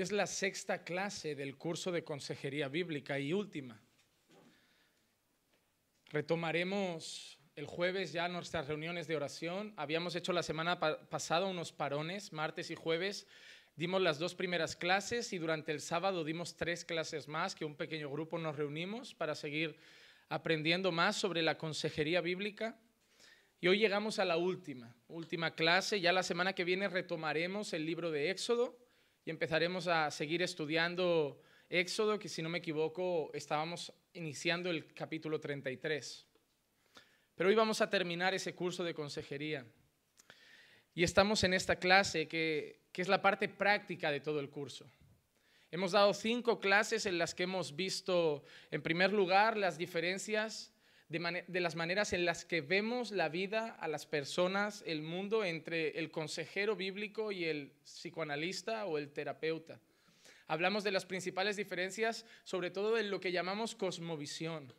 Es la sexta clase del curso de consejería bíblica y última. Retomaremos el jueves ya nuestras reuniones de oración. Habíamos hecho la semana pasada unos parones, martes y jueves. Dimos las dos primeras clases y durante el sábado dimos tres clases más, que un pequeño grupo nos reunimos para seguir aprendiendo más sobre la consejería bíblica. Y hoy llegamos a la última, última clase. Ya la semana que viene retomaremos el libro de Éxodo y empezaremos a seguir estudiando Éxodo, que si no me equivoco estábamos iniciando el capítulo 33. Pero hoy vamos a terminar ese curso de consejería. Y estamos en esta clase que, que es la parte práctica de todo el curso. Hemos dado cinco clases en las que hemos visto, en primer lugar, las diferencias de, las maneras en las que vemos la vida a las personas, el mundo, entre el consejero bíblico y el psicoanalista o el terapeuta. Hablamos de las principales diferencias, sobre todo en lo que llamamos cosmovisión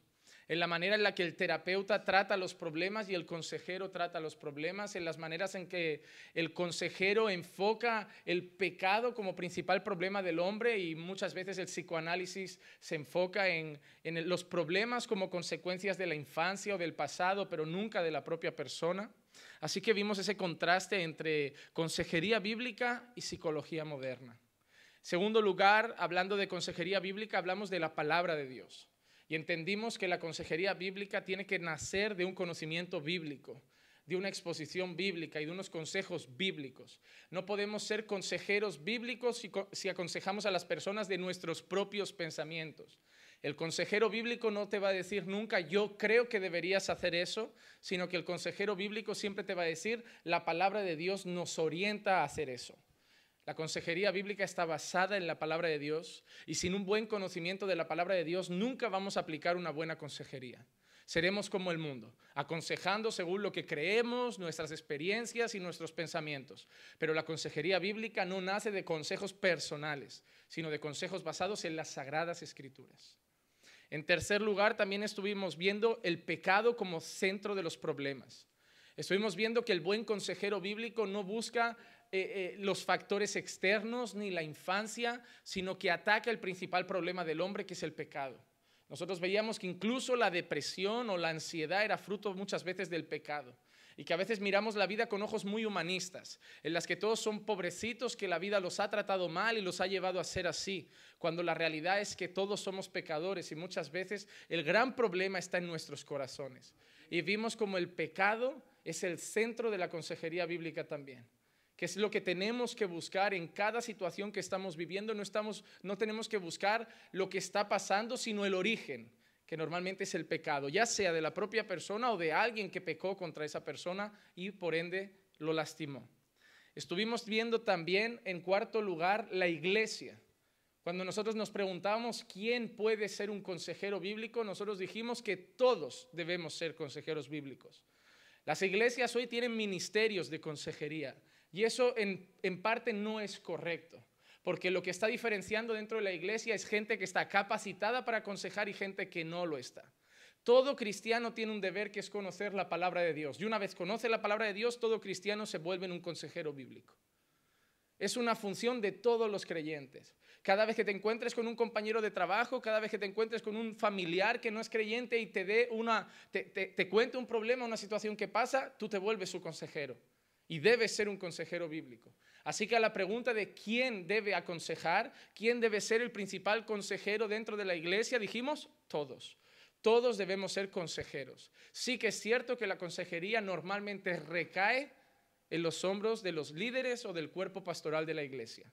en la manera en la que el terapeuta trata los problemas y el consejero trata los problemas, en las maneras en que el consejero enfoca el pecado como principal problema del hombre y muchas veces el psicoanálisis se enfoca en, los problemas como consecuencias de la infancia o del pasado, pero nunca de la propia persona. Así que vimos ese contraste entre consejería bíblica y psicología moderna. Segundo lugar, hablando de consejería bíblica, hablamos de la palabra de Dios y entendimos que la consejería bíblica tiene que nacer de un conocimiento bíblico, de una exposición bíblica y de unos consejos bíblicos. No podemos ser consejeros bíblicos si, aconsejamos a las personas de nuestros propios pensamientos. El consejero bíblico no te va a decir nunca, yo creo que deberías hacer eso, sino que el consejero bíblico siempre te va a decir, la palabra de Dios nos orienta a hacer eso. La consejería bíblica está basada en la palabra de Dios y sin un buen conocimiento de la palabra de Dios nunca vamos a aplicar una buena consejería. Seremos como el mundo, aconsejando según lo que creemos, nuestras experiencias y nuestros pensamientos. Pero la consejería bíblica no nace de consejos personales, sino de consejos basados en las sagradas escrituras. En tercer lugar, también estuvimos viendo el pecado como centro de los problemas. Estuvimos viendo que el buen consejero bíblico no busca eh, eh, los factores externos ni la infancia, sino que ataca el principal problema del hombre, que es el pecado. Nosotros veíamos que incluso la depresión o la ansiedad era fruto muchas veces del pecado y que a veces miramos la vida con ojos muy humanistas, en las que todos son pobrecitos, que la vida los ha tratado mal y los ha llevado a ser así, cuando la realidad es que todos somos pecadores y muchas veces el gran problema está en nuestros corazones. Y vimos como el pecado es el centro de la consejería bíblica también que es lo que tenemos que buscar en cada situación que estamos viviendo. No, estamos, no tenemos que buscar lo que está pasando, sino el origen, que normalmente es el pecado, ya sea de la propia persona o de alguien que pecó contra esa persona y por ende lo lastimó. Estuvimos viendo también, en cuarto lugar, la iglesia. Cuando nosotros nos preguntamos quién puede ser un consejero bíblico, nosotros dijimos que todos debemos ser consejeros bíblicos. Las iglesias hoy tienen ministerios de consejería. Y eso en, parte no es correcto, porque lo que está diferenciando dentro de la iglesia es gente que está capacitada para aconsejar y gente que no lo está. Todo cristiano tiene un deber que es conocer la palabra de Dios. Y una vez conoce la palabra de Dios, todo cristiano se vuelve un consejero bíblico. Es una función de todos los creyentes. Cada vez que te encuentres con un compañero de trabajo, cada vez que te encuentres con un familiar que no es creyente y te dé una, te, te cuente un problema, una situación que pasa, tú te vuelves su consejero y debe ser un consejero bíblico. Así que a la pregunta de quién debe aconsejar, quién debe ser el principal consejero dentro de la iglesia, dijimos todos. Todos debemos ser consejeros. Sí que es cierto que la consejería normalmente recae en los hombros de los líderes o del cuerpo pastoral de la iglesia.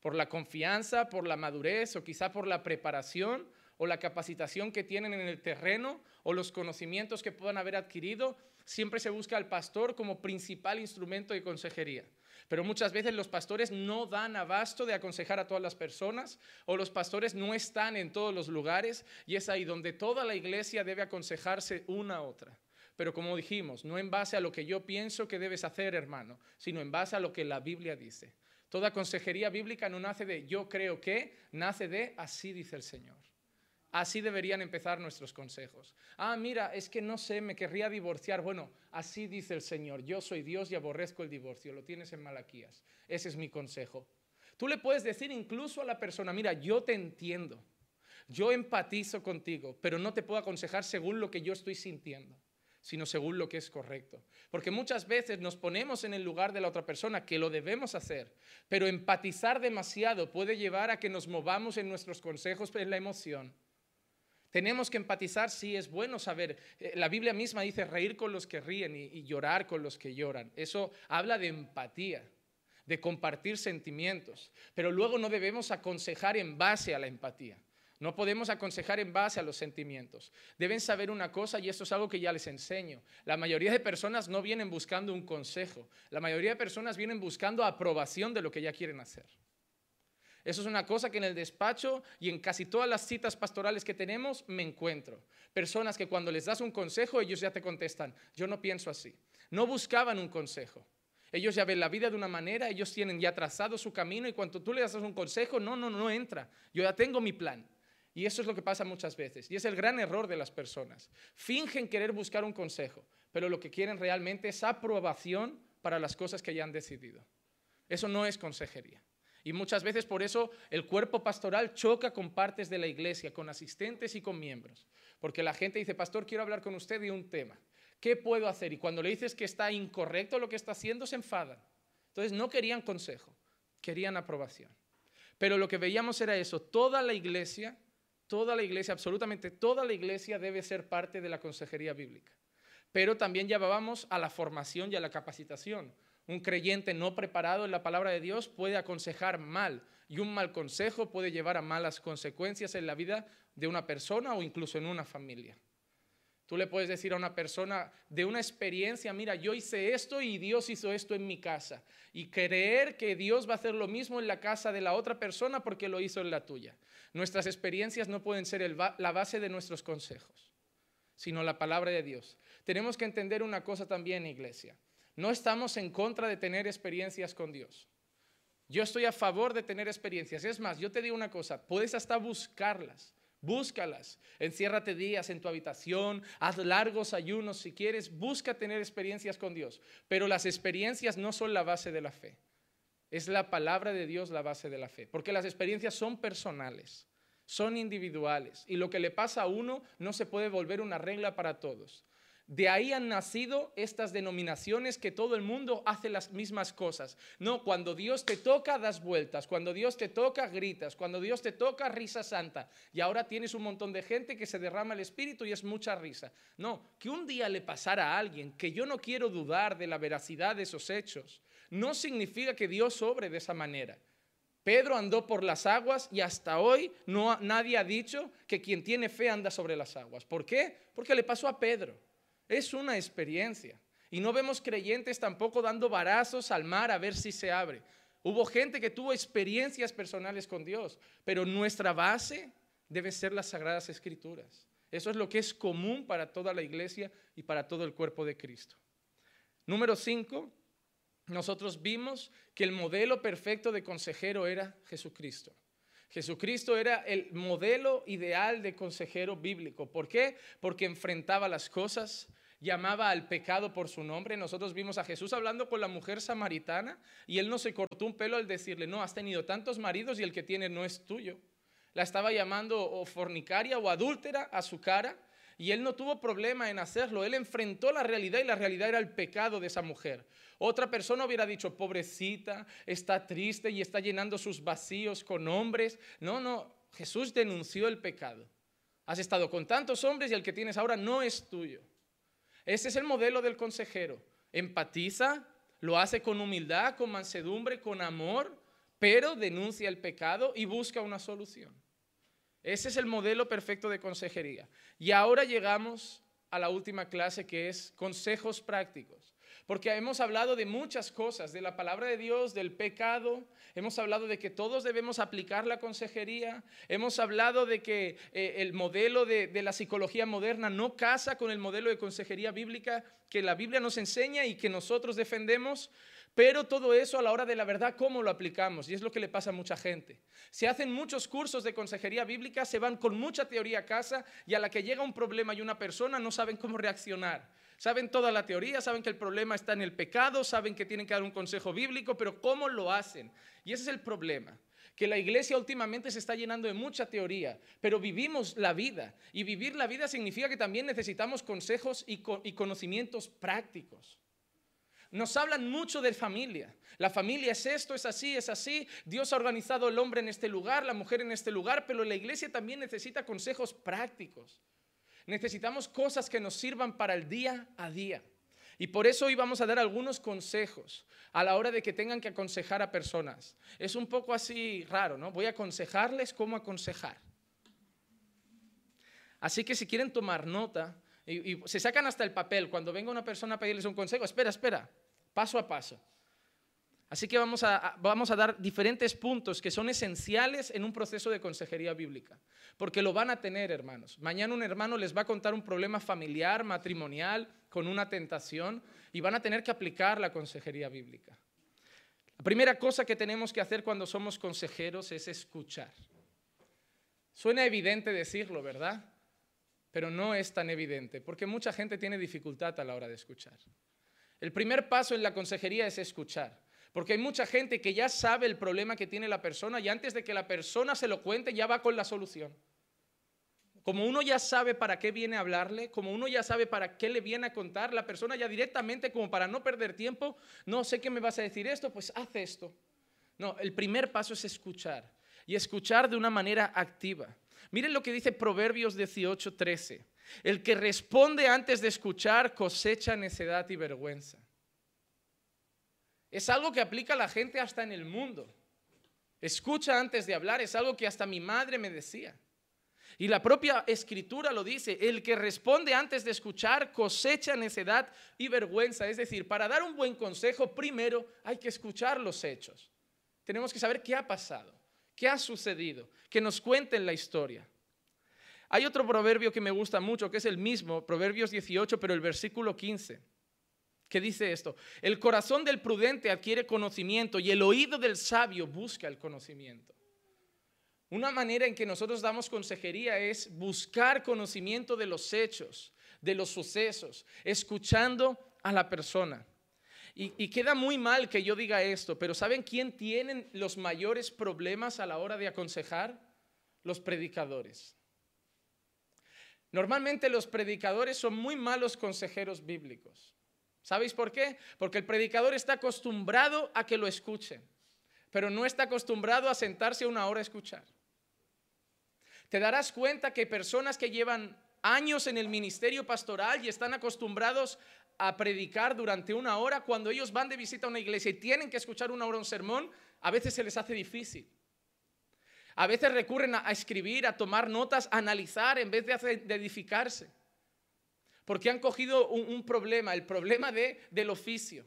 Por la confianza, por la madurez o quizá por la preparación o la capacitación que tienen en el terreno o los conocimientos que puedan haber adquirido, siempre se busca al pastor como principal instrumento de consejería. Pero muchas veces los pastores no dan abasto de aconsejar a todas las personas o los pastores no están en todos los lugares y es ahí donde toda la iglesia debe aconsejarse una a otra. Pero como dijimos, no en base a lo que yo pienso que debes hacer, hermano, sino en base a lo que la Biblia dice. Toda consejería bíblica no nace de yo creo que, nace de así dice el Señor. Así deberían empezar nuestros consejos. Ah, mira, es que no sé, me querría divorciar. Bueno, así dice el Señor, yo soy Dios y aborrezco el divorcio. Lo tienes en Malaquías. Ese es mi consejo. Tú le puedes decir incluso a la persona, mira, yo te entiendo, yo empatizo contigo, pero no te puedo aconsejar según lo que yo estoy sintiendo sino según lo que es correcto. Porque muchas veces nos ponemos en el lugar de la otra persona, que lo debemos hacer, pero empatizar demasiado puede llevar a que nos movamos en nuestros consejos en la emoción. Tenemos que empatizar, sí, es bueno saber. Eh, la Biblia misma dice reír con los que ríen y, y llorar con los que lloran. Eso habla de empatía, de compartir sentimientos, pero luego no debemos aconsejar en base a la empatía. No podemos aconsejar en base a los sentimientos. Deben saber una cosa y esto es algo que ya les enseño. La mayoría de personas no vienen buscando un consejo. La mayoría de personas vienen buscando aprobación de lo que ya quieren hacer. Eso es una cosa que en el despacho y en casi todas las citas pastorales que tenemos me encuentro. Personas que cuando les das un consejo ellos ya te contestan, yo no pienso así. No buscaban un consejo. Ellos ya ven la vida de una manera, ellos tienen ya trazado su camino y cuando tú le das un consejo, no, no, no entra. Yo ya tengo mi plan. Y eso es lo que pasa muchas veces. Y es el gran error de las personas. Fingen querer buscar un consejo, pero lo que quieren realmente es aprobación para las cosas que ya han decidido. Eso no es consejería. Y muchas veces por eso el cuerpo pastoral choca con partes de la iglesia, con asistentes y con miembros. Porque la gente dice, pastor, quiero hablar con usted de un tema. ¿Qué puedo hacer? Y cuando le dices que está incorrecto lo que está haciendo, se enfadan. Entonces no querían consejo, querían aprobación. Pero lo que veíamos era eso, toda la iglesia Toda la iglesia, absolutamente toda la iglesia debe ser parte de la consejería bíblica. Pero también llevábamos a la formación y a la capacitación. Un creyente no preparado en la palabra de Dios puede aconsejar mal y un mal consejo puede llevar a malas consecuencias en la vida de una persona o incluso en una familia. Tú le puedes decir a una persona de una experiencia, mira, yo hice esto y Dios hizo esto en mi casa. Y creer que Dios va a hacer lo mismo en la casa de la otra persona porque lo hizo en la tuya. Nuestras experiencias no pueden ser la base de nuestros consejos, sino la palabra de Dios. Tenemos que entender una cosa también, iglesia. No estamos en contra de tener experiencias con Dios. Yo estoy a favor de tener experiencias. Es más, yo te digo una cosa, puedes hasta buscarlas. Búscalas, enciérrate días en tu habitación, haz largos ayunos si quieres, busca tener experiencias con Dios. Pero las experiencias no son la base de la fe. Es la palabra de Dios la base de la fe. Porque las experiencias son personales, son individuales. Y lo que le pasa a uno no se puede volver una regla para todos. De ahí han nacido estas denominaciones que todo el mundo hace las mismas cosas. No, cuando Dios te toca, das vueltas. Cuando Dios te toca, gritas. Cuando Dios te toca, risa santa. Y ahora tienes un montón de gente que se derrama el espíritu y es mucha risa. No, que un día le pasara a alguien, que yo no quiero dudar de la veracidad de esos hechos, no significa que Dios obre de esa manera. Pedro andó por las aguas y hasta hoy no, nadie ha dicho que quien tiene fe anda sobre las aguas. ¿Por qué? Porque le pasó a Pedro. Es una experiencia. Y no vemos creyentes tampoco dando varazos al mar a ver si se abre. Hubo gente que tuvo experiencias personales con Dios, pero nuestra base debe ser las sagradas escrituras. Eso es lo que es común para toda la iglesia y para todo el cuerpo de Cristo. Número cinco, nosotros vimos que el modelo perfecto de consejero era Jesucristo. Jesucristo era el modelo ideal de consejero bíblico. ¿Por qué? Porque enfrentaba las cosas, llamaba al pecado por su nombre. Nosotros vimos a Jesús hablando con la mujer samaritana y él no se cortó un pelo al decirle, no, has tenido tantos maridos y el que tiene no es tuyo. La estaba llamando o fornicaria o adúltera a su cara y él no tuvo problema en hacerlo. Él enfrentó la realidad y la realidad era el pecado de esa mujer. Otra persona hubiera dicho, pobrecita, está triste y está llenando sus vacíos con hombres. No, no, Jesús denunció el pecado. Has estado con tantos hombres y el que tienes ahora no es tuyo. Ese es el modelo del consejero. Empatiza, lo hace con humildad, con mansedumbre, con amor, pero denuncia el pecado y busca una solución. Ese es el modelo perfecto de consejería. Y ahora llegamos a la última clase que es consejos prácticos. Porque hemos hablado de muchas cosas, de la palabra de Dios, del pecado, hemos hablado de que todos debemos aplicar la consejería, hemos hablado de que eh, el modelo de, de la psicología moderna no casa con el modelo de consejería bíblica que la Biblia nos enseña y que nosotros defendemos, pero todo eso a la hora de la verdad, ¿cómo lo aplicamos? Y es lo que le pasa a mucha gente. Se hacen muchos cursos de consejería bíblica, se van con mucha teoría a casa y a la que llega un problema y una persona no saben cómo reaccionar Saben toda la teoría, saben que el problema está en el pecado, saben que tienen que dar un consejo bíblico, pero ¿cómo lo hacen? Y ese es el problema que la iglesia últimamente se está llenando de mucha teoría, pero vivimos la vida. Y vivir la vida significa que también necesitamos consejos y, conocimientos prácticos. Nos hablan mucho de familia. La familia es esto, es así, es así. Dios ha organizado el hombre en este lugar, la mujer en este lugar, pero la iglesia también necesita consejos prácticos. Necesitamos cosas que nos sirvan para el día a día. Y por eso hoy vamos a dar algunos consejos a la hora de que tengan que aconsejar a personas. Es un poco así raro, ¿no? Voy a aconsejarles cómo aconsejar. Así que si quieren tomar nota, y, se sacan hasta el papel, cuando venga una persona a pedirles un consejo, espera, espera, paso a paso. Así que vamos a, vamos a dar diferentes puntos que son esenciales en un proceso de consejería bíblica, porque lo van a tener, hermanos. Mañana un hermano les va a contar un problema familiar, matrimonial, con una tentación, y van a tener que aplicar la consejería bíblica. La primera cosa que tenemos que hacer cuando somos consejeros es escuchar. Suena evidente decirlo, ¿verdad? Pero no es tan evidente, porque mucha gente tiene dificultad a la hora de escuchar. El primer paso en la consejería es escuchar. Porque hay mucha gente que ya sabe el problema que tiene la persona y antes de que la persona se lo cuente ya va con la solución. Como uno ya sabe para qué viene a hablarle, como uno ya sabe para qué le viene a contar, la persona ya directamente, como para no perder tiempo, no sé qué me vas a decir esto, pues haz esto. No, el primer paso es escuchar y escuchar de una manera activa. Miren lo que dice Proverbios 18, 13. El que responde antes de escuchar cosecha necedad y vergüenza. Es algo que aplica la gente hasta en el mundo. Escucha antes de hablar, es algo que hasta mi madre me decía. Y la propia escritura lo dice, el que responde antes de escuchar cosecha necedad y vergüenza. Es decir, para dar un buen consejo, primero hay que escuchar los hechos. Tenemos que saber qué ha pasado, qué ha sucedido, que nos cuenten la historia. Hay otro proverbio que me gusta mucho, que es el mismo, Proverbios 18, pero el versículo 15. ¿Qué dice esto? El corazón del prudente adquiere conocimiento y el oído del sabio busca el conocimiento. Una manera en que nosotros damos consejería es buscar conocimiento de los hechos, de los sucesos, escuchando a la persona. Y, y, queda muy mal que yo diga esto, pero ¿saben quién tienen los mayores problemas a la hora de aconsejar? Los predicadores. Normalmente los predicadores son muy malos consejeros bíblicos. ¿Sabéis por qué? Porque el predicador está acostumbrado a que lo escuchen, pero no está acostumbrado a sentarse una hora a escuchar. Te darás cuenta que personas que llevan años en el ministerio pastoral y están acostumbrados a predicar durante una hora, cuando ellos van de visita a una iglesia y tienen que escuchar una hora un sermón, a veces se les hace difícil. A veces recurren a, escribir, a tomar notas, a analizar en vez de edificarse porque han cogido un, problema, el problema de, del oficio.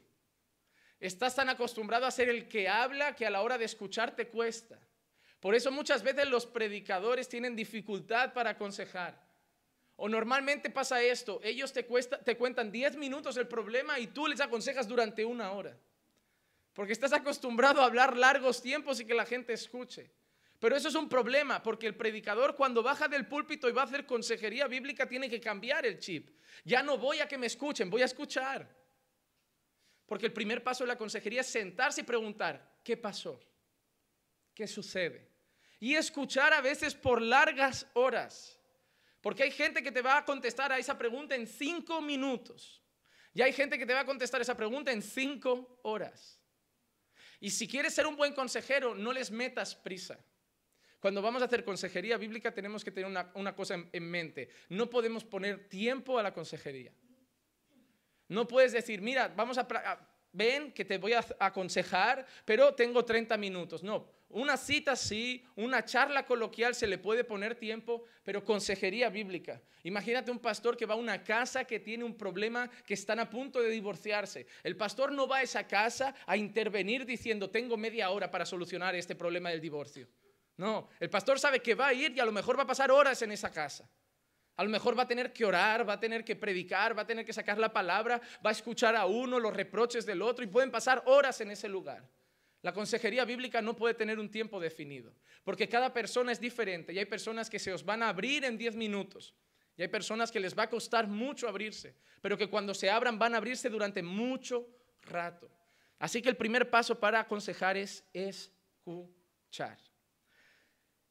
Estás tan acostumbrado a ser el que habla que a la hora de escuchar te cuesta. Por eso muchas veces los predicadores tienen dificultad para aconsejar. O normalmente pasa esto, ellos te, te cuentan 10 minutos el problema y tú les aconsejas durante una hora. Porque estás acostumbrado a hablar largos tiempos y que la gente escuche. Pero eso es un problema, porque el predicador cuando baja del púlpito y va a hacer consejería bíblica tiene que cambiar el chip. Ya no voy a que me escuchen, voy a escuchar. Porque el primer paso de la consejería es sentarse y preguntar, ¿qué pasó? ¿Qué sucede? Y escuchar a veces por largas horas. Porque hay gente que te va a contestar a esa pregunta en cinco minutos. Y hay gente que te va a contestar esa pregunta en cinco horas. Y si quieres ser un buen consejero, no les metas prisa. Cuando vamos a hacer consejería bíblica tenemos que tener una, cosa en, mente. No podemos poner tiempo a la consejería. No puedes decir, mira, vamos a, ven que te voy a aconsejar, pero tengo 30 minutos. No, una cita sí, una charla coloquial se le puede poner tiempo, pero consejería bíblica. Imagínate un pastor que va a una casa que tiene un problema, que están a punto de divorciarse. El pastor no va a esa casa a intervenir diciendo, tengo media hora para solucionar este problema del divorcio. No, el pastor sabe que va a ir y a lo mejor va a pasar horas en esa casa. A lo mejor va a tener que orar, va a tener que predicar, va a tener que sacar la palabra, va a escuchar a uno los reproches del otro y pueden pasar horas en ese lugar. La consejería bíblica no puede tener un tiempo definido, porque cada persona es diferente y hay personas que se os van a abrir en 10 minutos Y hay personas que les va a costar mucho abrirse, pero que cuando se abran van a abrirse durante mucho rato. Así que el primer paso para aconsejar es escuchar.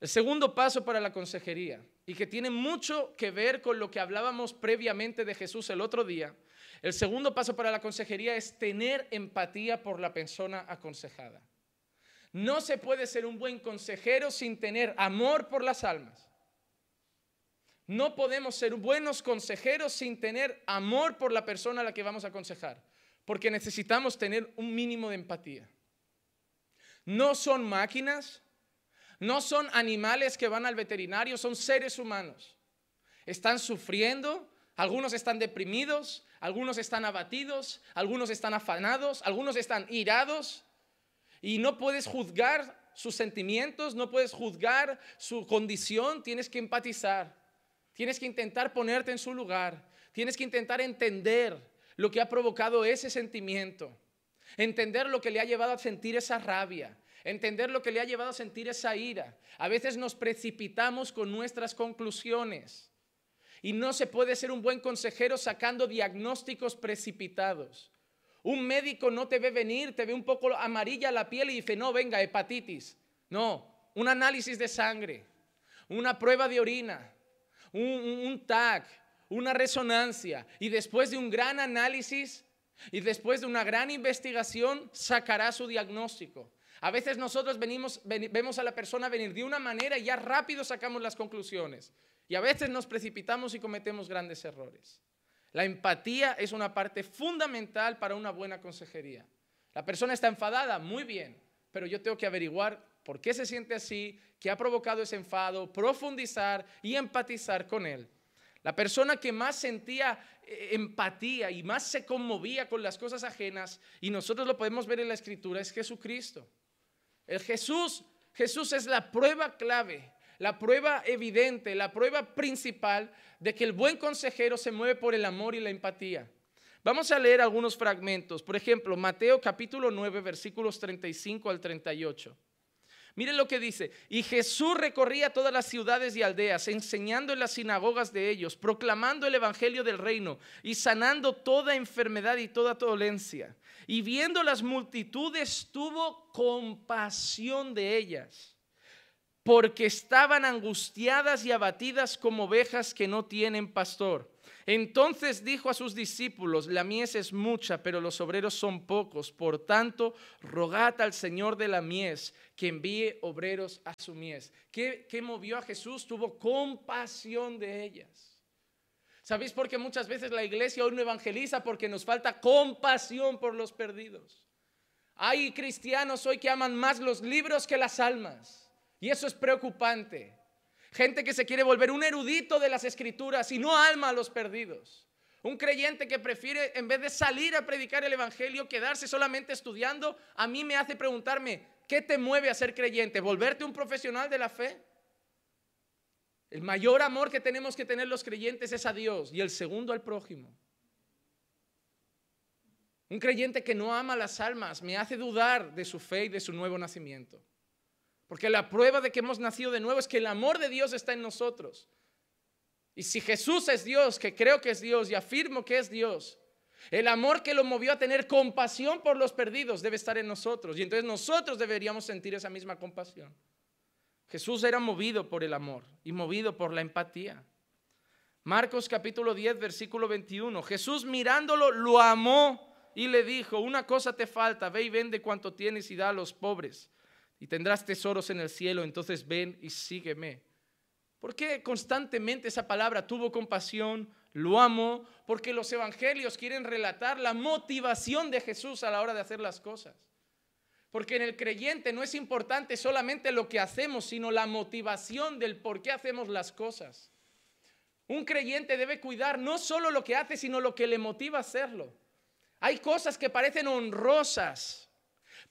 El segundo paso para la consejería, y que tiene mucho que ver con lo que hablábamos previamente de Jesús el otro día, el segundo paso para la consejería es tener empatía por la persona aconsejada. No se puede ser un buen consejero sin tener amor por las almas. No podemos ser buenos consejeros sin tener amor por la persona a la que vamos a aconsejar, porque necesitamos tener un mínimo de empatía. No son máquinas, no son animales que van al veterinario, son seres humanos. Están sufriendo, algunos están deprimidos, algunos están abatidos, algunos están afanados, algunos están irados, y no puedes juzgar sus sentimientos, no puedes juzgar su condición, tienes que empatizar. Tienes que intentar ponerte en su lugar. Tienes que intentar entender lo que ha provocado ese sentimiento. Entender lo que le ha llevado a sentir esa rabia. Entender lo que le ha llevado a sentir esa ira. A veces nos precipitamos con nuestras conclusiones. Y no se puede ser un buen consejero sacando diagnósticos precipitados. Un médico no te ve venir, te ve un poco amarilla la piel y dice, no, venga, hepatitis. No, un análisis de sangre, una prueba de orina, un, tag, una resonancia, y después de un gran análisis y después de una gran investigación sacará su diagnóstico. A veces nosotros venimos, vemos a la persona venir de una manera y ya rápido sacamos las conclusiones. Y a veces nos precipitamos y cometemos grandes errores. La empatía es una parte fundamental para una buena consejería. La persona está enfadada, muy bien, pero yo tengo que averiguar por qué se siente así, qué ha provocado ese enfado, profundizar y empatizar con él. La persona que más sentía eh, empatía y más se conmovía con las cosas ajenas, y nosotros lo podemos ver en la escritura, es Jesucristo. El Jesús, Jesús es la prueba clave, la prueba evidente, la prueba principal de que el buen consejero se mueve por el amor y la empatía. Vamos a leer algunos fragmentos. Por ejemplo, Mateo capítulo 9, versículos 35 al 38. Miren lo que dice. Y Jesús recorría todas las ciudades y aldeas, enseñando en las sinagogas de ellos, proclamando el Evangelio del reino y sanando toda enfermedad y toda dolencia. Y viendo las multitudes, tuvo compasión de ellas, porque estaban angustiadas y abatidas como ovejas que no tienen pastor. Entonces dijo a sus discípulos, la mies es mucha, pero los obreros son pocos. Por tanto, rogad al Señor de la mies que envíe obreros a su mies. ¿Qué, movió a Jesús? Tuvo compasión de ellas. ¿Sabéis por qué muchas veces la iglesia hoy no evangeliza? Porque nos falta compasión por los perdidos. Hay cristianos hoy que aman más los libros que las almas. Y eso es preocupante. Gente que se quiere volver un erudito de las escrituras y no alma a los perdidos. Un creyente que prefiere, en vez de salir a predicar el Evangelio, quedarse solamente estudiando, a mí me hace preguntarme, ¿qué te mueve a ser creyente? ¿Volverte un profesional de la fe? El mayor amor que tenemos que tener los creyentes es a Dios y el segundo al prójimo. Un creyente que no ama las almas me hace dudar de su fe y de su nuevo nacimiento. Porque la prueba de que hemos nacido de nuevo es que el amor de Dios está en nosotros. Y si Jesús es Dios, que creo que es Dios y afirmo que es Dios, el amor que lo movió a tener compasión por los perdidos debe estar en nosotros. Y entonces nosotros deberíamos sentir esa misma compasión. Jesús era movido por el amor y movido por la empatía. Marcos capítulo 10, versículo 21. Jesús mirándolo lo amó y le dijo, una cosa te falta, ve y vende cuanto tienes y da a los pobres y tendrás tesoros en el cielo, entonces ven y sígueme. ¿Por qué constantemente esa palabra tuvo compasión, lo amo? Porque los evangelios quieren relatar la motivación de Jesús a la hora de hacer las cosas. Porque en el creyente no es importante solamente lo que hacemos, sino la motivación del por qué hacemos las cosas. Un creyente debe cuidar no solo lo que hace, sino lo que le motiva a hacerlo. Hay cosas que parecen honrosas,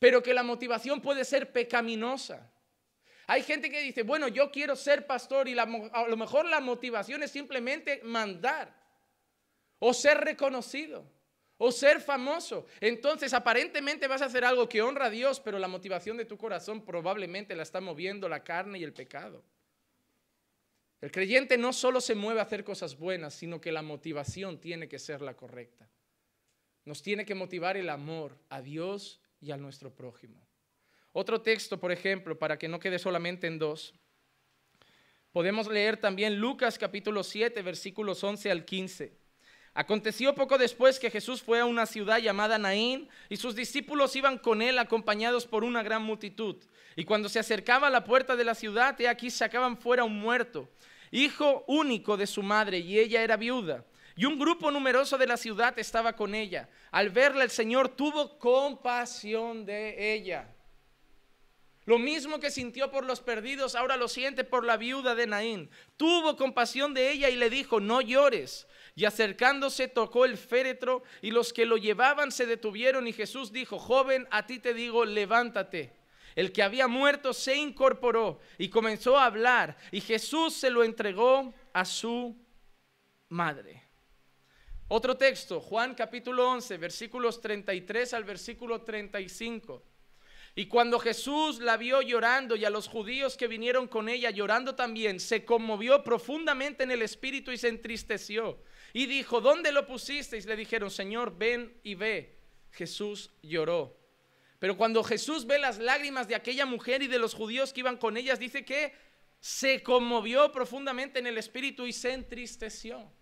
pero que la motivación puede ser pecaminosa. Hay gente que dice, bueno, yo quiero ser pastor y a lo mejor la motivación es simplemente mandar o ser reconocido o ser famoso. Entonces, aparentemente vas a hacer algo que honra a Dios, pero la motivación de tu corazón probablemente la está moviendo la carne y el pecado. El creyente no solo se mueve a hacer cosas buenas, sino que la motivación tiene que ser la correcta. Nos tiene que motivar el amor a Dios y a nuestro prójimo. Otro texto, por ejemplo, para que no quede solamente en dos. Podemos leer también Lucas capítulo 7, versículos 11 al 15. Aconteció poco después que Jesús fue a una ciudad llamada Naín y sus discípulos iban con él acompañados por una gran multitud. Y cuando se acercaba a la puerta de la ciudad, he aquí sacaban fuera un muerto, hijo único de su madre, y ella era viuda. Y un grupo numeroso de la ciudad estaba con ella. Al verla el Señor tuvo compasión de ella. Lo mismo que sintió por los perdidos, ahora lo siente por la viuda de Naín. Tuvo compasión de ella y le dijo, no llores. Y acercándose tocó el féretro y los que lo llevaban se detuvieron y Jesús dijo, joven, a ti te digo, levántate. El que había muerto se incorporó y comenzó a hablar y Jesús se lo entregó a su madre. Otro texto, Juan capítulo 11, versículos 33 al versículo 35. Y cuando Jesús la vio llorando y a los judíos que vinieron con ella llorando también, se conmovió profundamente en el espíritu y se entristeció. Y dijo, ¿dónde lo pusisteis? Le dijeron, Señor, ven y ve. Jesús lloró. Pero cuando Jesús ve las lágrimas de aquella mujer y de los judíos que iban con ellas, dice que se conmovió profundamente en el espíritu y se entristeció.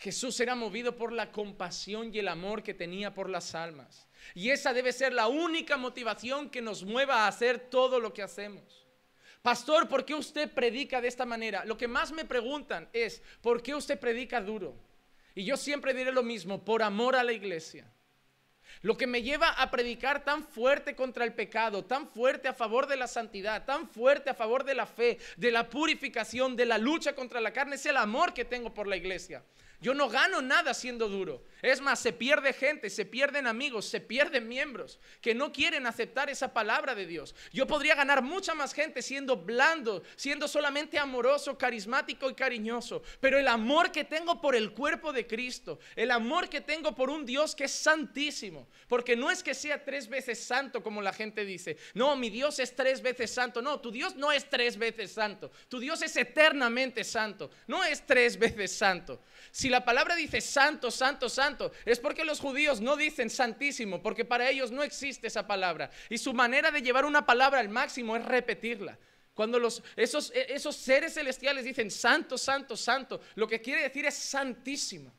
Jesús era movido por la compasión y el amor que tenía por las almas. Y esa debe ser la única motivación que nos mueva a hacer todo lo que hacemos. Pastor, ¿por qué usted predica de esta manera? Lo que más me preguntan es, ¿por qué usted predica duro? Y yo siempre diré lo mismo, por amor a la iglesia. Lo que me lleva a predicar tan fuerte contra el pecado, tan fuerte a favor de la santidad, tan fuerte a favor de la fe, de la purificación, de la lucha contra la carne, es el amor que tengo por la iglesia. Yo no gano nada siendo duro. Es más, se pierde gente, se pierden amigos, se pierden miembros que no quieren aceptar esa palabra de Dios. Yo podría ganar mucha más gente siendo blando, siendo solamente amoroso, carismático y cariñoso. Pero el amor que tengo por el cuerpo de Cristo, el amor que tengo por un Dios que es santísimo, porque no es que sea tres veces santo como la gente dice. No, mi Dios es tres veces santo. No, tu Dios no es tres veces santo. Tu Dios es eternamente santo. No es tres veces santo. Si la palabra dice santo, santo, santo, es porque los judíos no dicen santísimo, porque para ellos no existe esa palabra. Y su manera de llevar una palabra al máximo es repetirla. Cuando los, esos, e, esos seres celestiales dicen santo, santo, santo, lo que quiere decir es santísimo.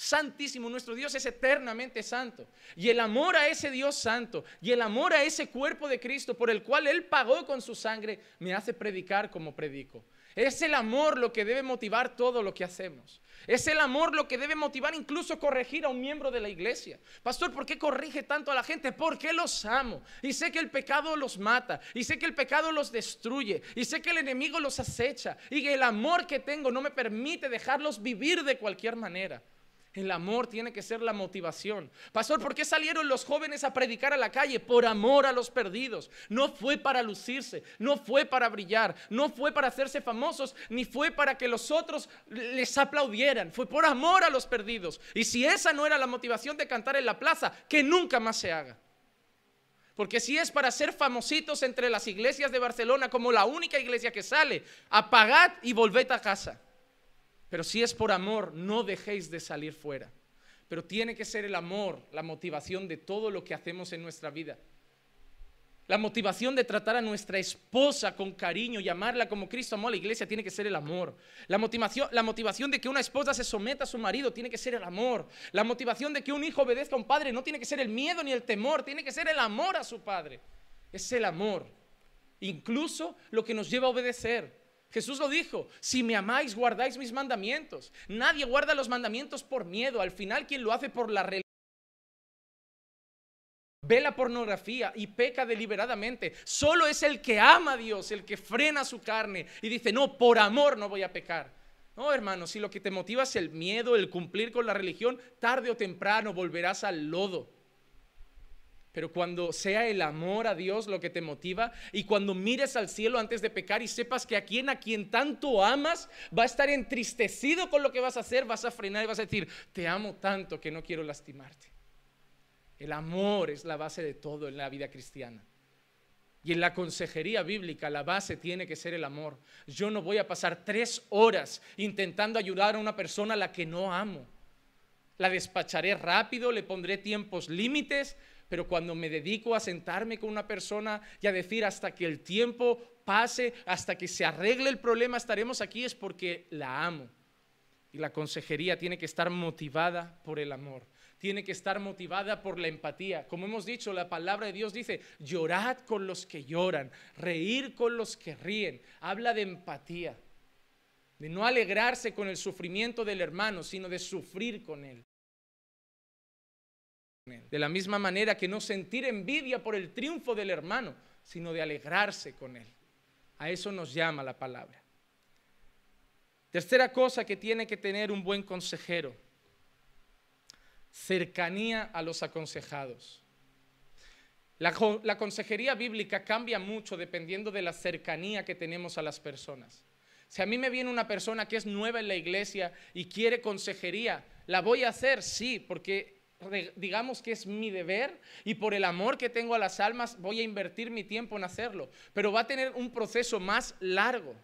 Santísimo, nuestro Dios es eternamente santo. Y el amor a ese Dios santo y el amor a ese cuerpo de Cristo por el cual Él pagó con su sangre me hace predicar como predico. Es el amor lo que debe motivar todo lo que hacemos. Es el amor lo que debe motivar incluso corregir a un miembro de la iglesia. Pastor, ¿por qué corrige tanto a la gente? Porque los amo. Y sé que el pecado los mata. Y sé que el pecado los destruye. Y sé que el enemigo los acecha. Y que el amor que tengo no me permite dejarlos vivir de cualquier manera. El amor tiene que ser la motivación. Pastor, ¿por qué salieron los jóvenes a predicar a la calle? Por amor a los perdidos. No fue para lucirse, no fue para brillar, no fue para hacerse famosos, ni fue para que los otros les aplaudieran. Fue por amor a los perdidos. Y si esa no era la motivación de cantar en la plaza, que nunca más se haga. Porque si es para ser famositos entre las iglesias de Barcelona como la única iglesia que sale, apagad y volved a casa. Pero si es por amor, no dejéis de salir fuera. Pero tiene que ser el amor la motivación de todo lo que hacemos en nuestra vida. La motivación de tratar a nuestra esposa con cariño y amarla como Cristo amó a la iglesia tiene que ser el amor. La motivación, la motivación de que una esposa se someta a su marido tiene que ser el amor. La motivación de que un hijo obedezca a un padre no tiene que ser el miedo ni el temor, tiene que ser el amor a su padre. Es el amor. Incluso lo que nos lleva a obedecer. Jesús lo dijo, si me amáis, guardáis mis mandamientos. Nadie guarda los mandamientos por miedo. Al final, quien lo hace por la religión ve la pornografía y peca deliberadamente. Solo es el que ama a Dios, el que frena su carne y dice, no, por amor no voy a pecar. No, hermano, si lo que te motiva es el miedo, el cumplir con la religión, tarde o temprano volverás al lodo. Pero cuando sea el amor a Dios lo que te motiva y cuando mires al cielo antes de pecar y sepas que a quien a quien tanto amas va a estar entristecido con lo que vas a hacer, vas a frenar y vas a decir, te amo tanto que no quiero lastimarte. El amor es la base de todo en la vida cristiana. Y en la consejería bíblica la base tiene que ser el amor. Yo no voy a pasar tres horas intentando ayudar a una persona a la que no amo. La despacharé rápido, le pondré tiempos límites, pero cuando me dedico a sentarme con una persona y a decir hasta que el tiempo pase, hasta que se arregle el problema, estaremos aquí, es porque la amo. Y la consejería tiene que estar motivada por el amor tiene que estar motivada por la empatía. Como hemos dicho, la palabra de Dios dice, llorad con los que lloran, reír con los que ríen. Habla de empatía, de no alegrarse con el sufrimiento del hermano, sino de sufrir con él. De la misma manera que no sentir envidia por el triunfo del hermano, sino de alegrarse con él. A eso nos llama la palabra. Tercera cosa que tiene que tener un buen consejero cercanía a los aconsejados. La, consejería bíblica cambia mucho dependiendo de la cercanía que tenemos a las personas. Si a mí me viene una persona que es nueva en la iglesia y quiere consejería, ¿la voy a hacer? Sí, porque digamos que es mi deber y por el amor que tengo a las almas voy a invertir mi tiempo en hacerlo, pero va a tener un proceso más largo.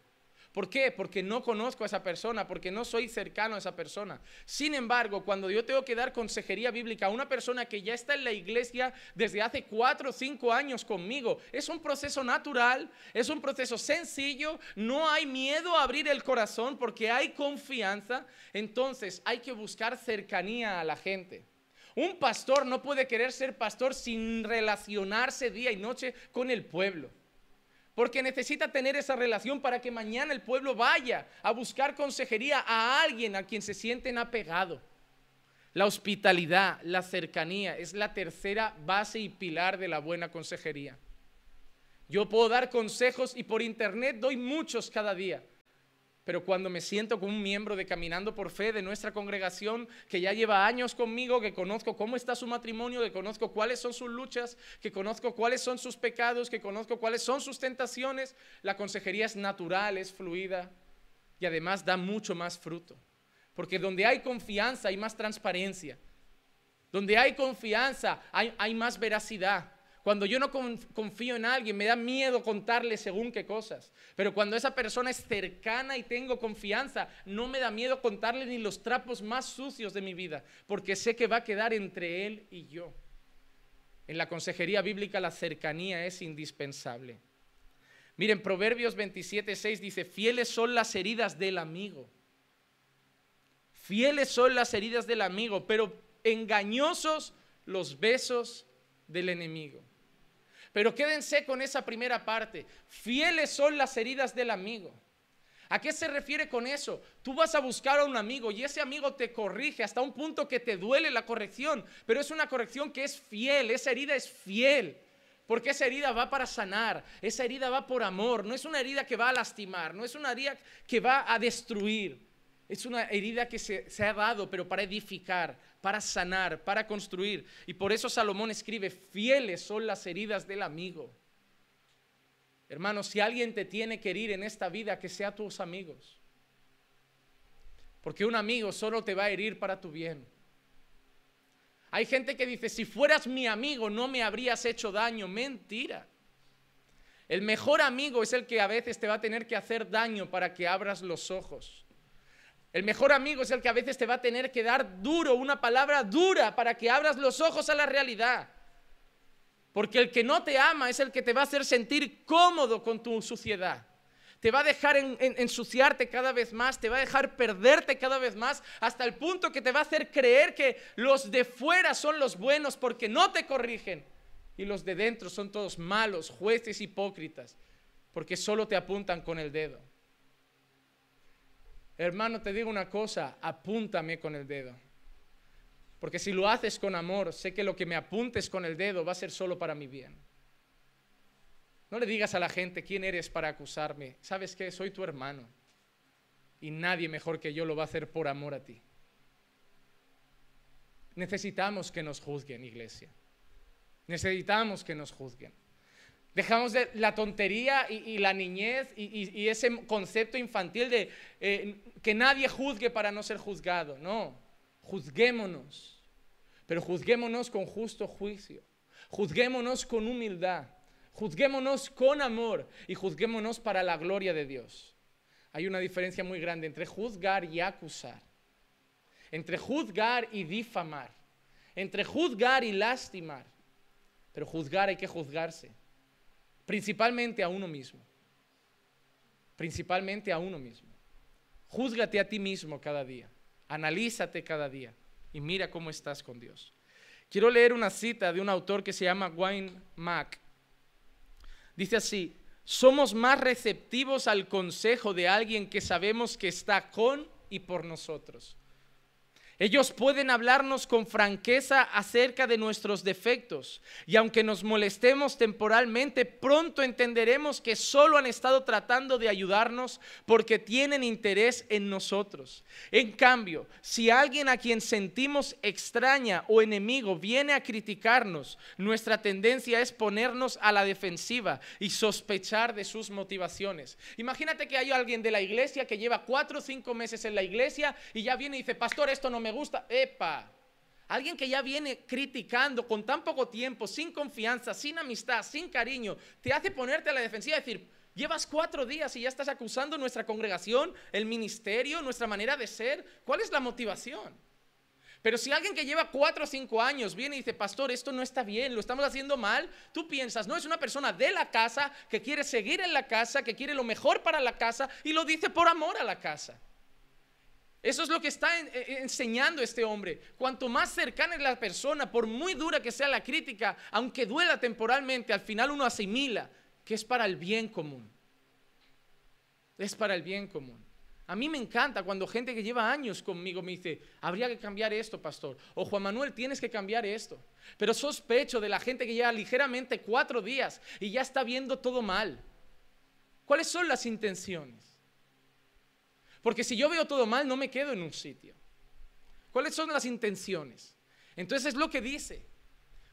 ¿Por qué? Porque no conozco a esa persona, porque no soy cercano a esa persona. Sin embargo, cuando yo tengo que dar consejería bíblica a una persona que ya está en la iglesia desde hace cuatro o cinco años conmigo, es un proceso natural, es un proceso sencillo, no hay miedo a abrir el corazón porque hay confianza, entonces hay que buscar cercanía a la gente. Un pastor no puede querer ser pastor sin relacionarse día y noche con el pueblo. Porque necesita tener esa relación para que mañana el pueblo vaya a buscar consejería a alguien a quien se sienten apegado. La hospitalidad, la cercanía es la tercera base y pilar de la buena consejería. Yo puedo dar consejos y por internet doy muchos cada día. Pero cuando me siento con un miembro de Caminando por Fe de nuestra congregación que ya lleva años conmigo, que conozco cómo está su matrimonio, que conozco cuáles son sus luchas, que conozco cuáles son sus pecados, que conozco cuáles son sus tentaciones, la consejería es natural, es fluida y además da mucho más fruto. Porque donde hay confianza hay más transparencia. Donde hay confianza hay, hay más veracidad. Cuando yo no confío en alguien, me da miedo contarle según qué cosas. Pero cuando esa persona es cercana y tengo confianza, no me da miedo contarle ni los trapos más sucios de mi vida, porque sé que va a quedar entre él y yo. En la consejería bíblica la cercanía es indispensable. Miren, Proverbios 27, 6 dice, fieles son las heridas del amigo. Fieles son las heridas del amigo, pero engañosos los besos del enemigo. Pero quédense con esa primera parte. Fieles son las heridas del amigo. ¿A qué se refiere con eso? Tú vas a buscar a un amigo y ese amigo te corrige hasta un punto que te duele la corrección, pero es una corrección que es fiel, esa herida es fiel. Porque esa herida va para sanar, esa herida va por amor, no es una herida que va a lastimar, no es una herida que va a destruir, es una herida que se, ha dado, pero para edificar, para sanar, para construir. Y por eso Salomón escribe, fieles son las heridas del amigo. Hermano, si alguien te tiene que herir en esta vida, que sea tus amigos. Porque un amigo solo te va a herir para tu bien. Hay gente que dice, si fueras mi amigo no me habrías hecho daño. Mentira. El mejor amigo es el que a veces te va a tener que hacer daño para que abras los ojos. El mejor amigo es el que a veces te va a tener que dar duro, una palabra dura para que abras los ojos a la realidad. Porque el que no te ama es el que te va a hacer sentir cómodo con tu suciedad. Te va a dejar ensuciarte cada vez más, te va a dejar perderte cada vez más, hasta el punto que te va a hacer creer que los de fuera son los buenos porque no te corrigen. Y los de dentro son todos malos, jueces hipócritas, porque solo te apuntan con el dedo. Hermano, te digo una cosa, apúntame con el dedo. Porque si lo haces con amor, sé que lo que me apuntes con el dedo va a ser solo para mi bien. No le digas a la gente quién eres para acusarme. ¿Sabes qué? Soy tu hermano. Y nadie mejor que yo lo va a hacer por amor a ti. Necesitamos que nos juzguen, iglesia. Necesitamos que nos juzguen. Dejamos de la tontería y, la niñez y, ese concepto infantil de eh, que nadie juzgue para no ser juzgado. No, juzguémonos, pero juzguémonos con justo juicio. Juzguémonos con humildad. Juzguémonos con amor y juzguémonos para la gloria de Dios. Hay una diferencia muy grande entre juzgar y acusar, entre juzgar y difamar, entre juzgar y lastimar. Pero juzgar hay que juzgarse, principalmente a uno mismo, principalmente a uno mismo. Júzgate a ti mismo cada día, analízate cada día y mira cómo estás con Dios. Quiero leer una cita de un autor que se llama Wayne Mack. Dice así, somos más receptivos al consejo de alguien que sabemos que está con y por nosotros ellos pueden hablarnos con franqueza acerca de nuestros defectos y aunque nos molestemos temporalmente, pronto entenderemos que solo han estado tratando de ayudarnos porque tienen interés en nosotros. En cambio, si alguien a quien sentimos extraña o enemigo viene a criticarnos, nuestra tendencia es ponernos a la defensiva y sospechar de sus motivaciones. Imagínate que hay alguien de la iglesia que lleva cuatro o cinco meses en la iglesia y ya viene y dice, pastor, esto no me gusta, epa. Alguien que ya viene criticando con tan poco tiempo, sin confianza, sin amistad, sin cariño, te hace ponerte a la defensiva y decir, llevas cuatro días y ya estás acusando nuestra congregación, el ministerio, nuestra manera de ser. ¿Cuál es la motivación? Pero si alguien que lleva cuatro o cinco años viene y dice, pastor, esto no está bien, lo estamos haciendo mal, tú piensas, no, es una persona de la casa que quiere seguir en la casa, que quiere lo mejor para la casa y lo dice por amor a la casa. Eso es lo que está e, enseñando este hombre. Cuanto más cercana es la persona, por muy dura que sea la crítica, aunque duela temporalmente, al final uno asimila que es para el bien común. Es para el bien común. A mí me encanta cuando gente que lleva años conmigo me dice, habría que cambiar esto, pastor. O Juan Manuel, tienes que cambiar esto. Pero sospecho de la gente que lleva ligeramente cuatro días y ya está viendo todo mal. ¿Cuáles son las intenciones? Porque si yo veo todo mal, no me quedo en un sitio. ¿Cuáles son las intenciones? Entonces es lo que dice.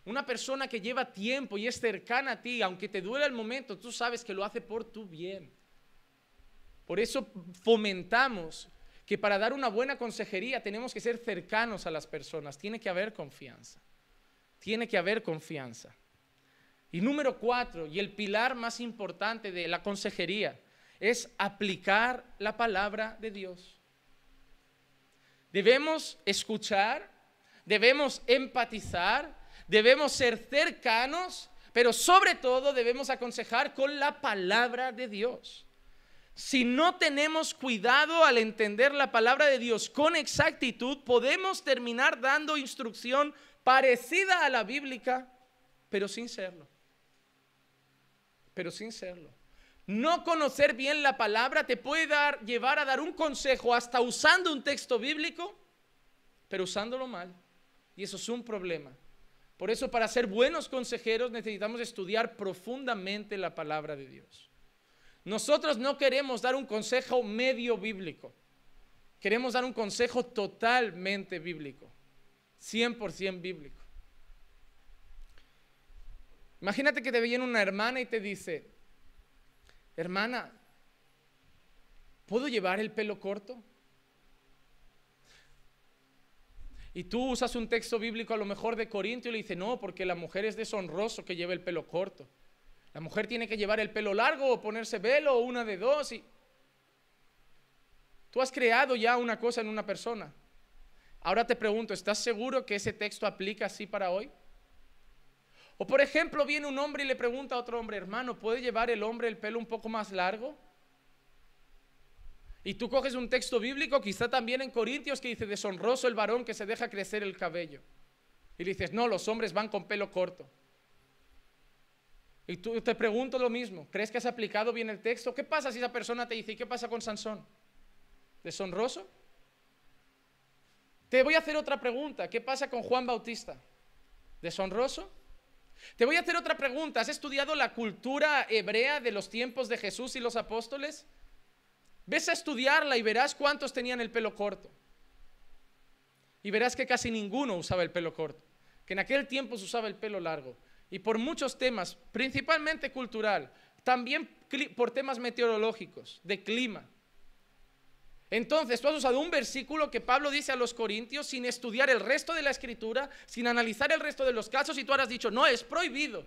Una persona que lleva tiempo y es cercana a ti, aunque te duela el momento, tú sabes que lo hace por tu bien. Por eso fomentamos que para dar una buena consejería tenemos que ser cercanos a las personas. Tiene que haber confianza. Tiene que haber confianza. Y número cuatro, y el pilar más importante de la consejería, es aplicar la palabra de Dios. Debemos escuchar, debemos empatizar, debemos ser cercanos, pero sobre todo debemos aconsejar con la palabra de Dios. Si no tenemos cuidado al entender la palabra de Dios con exactitud, podemos terminar dando instrucción parecida a la bíblica, pero sin serlo. Pero sin serlo. No conocer bien la palabra te puede dar, llevar a dar un consejo hasta usando un texto bíblico, pero usándolo mal. Y eso es un problema. Por eso para ser buenos consejeros necesitamos estudiar profundamente la palabra de Dios. Nosotros no queremos dar un consejo medio bíblico. Queremos dar un consejo totalmente bíblico. 100% bíblico. Imagínate que te viene una hermana y te dice, hermana, ¿puedo llevar el pelo corto? Y tú usas un texto bíblico a lo mejor de Corintio y le dice, no, porque la mujer es deshonroso que lleve el pelo corto. La mujer tiene que llevar el pelo largo o ponerse velo o una de dos. Y... Tú has creado ya una cosa en una persona. Ahora te pregunto, ¿estás seguro que ese texto aplica así para hoy? O por ejemplo, viene un hombre y le pregunta a otro hombre, hermano, ¿puede llevar el hombre el pelo un poco más largo? Y tú coges un texto bíblico, quizá también en Corintios, que dice, deshonroso el varón que se deja crecer el cabello. Y le dices, no, los hombres van con pelo corto. Y tú te pregunto lo mismo, ¿crees que has aplicado bien el texto? ¿Qué pasa si esa persona te dice, ¿y qué pasa con Sansón? ¿Deshonroso? Te voy a hacer otra pregunta, ¿qué pasa con Juan Bautista? ¿Deshonroso? Te voy a hacer otra pregunta. ¿Has estudiado la cultura hebrea de los tiempos de Jesús y los apóstoles? Ves a estudiarla y verás cuántos tenían el pelo corto. Y verás que casi ninguno usaba el pelo corto. Que en aquel tiempo se usaba el pelo largo. Y por muchos temas, principalmente cultural, también por temas meteorológicos, de clima. Entonces, tú has usado un versículo que Pablo dice a los corintios sin estudiar el resto de la escritura, sin analizar el resto de los casos, y tú has dicho, no, es prohibido.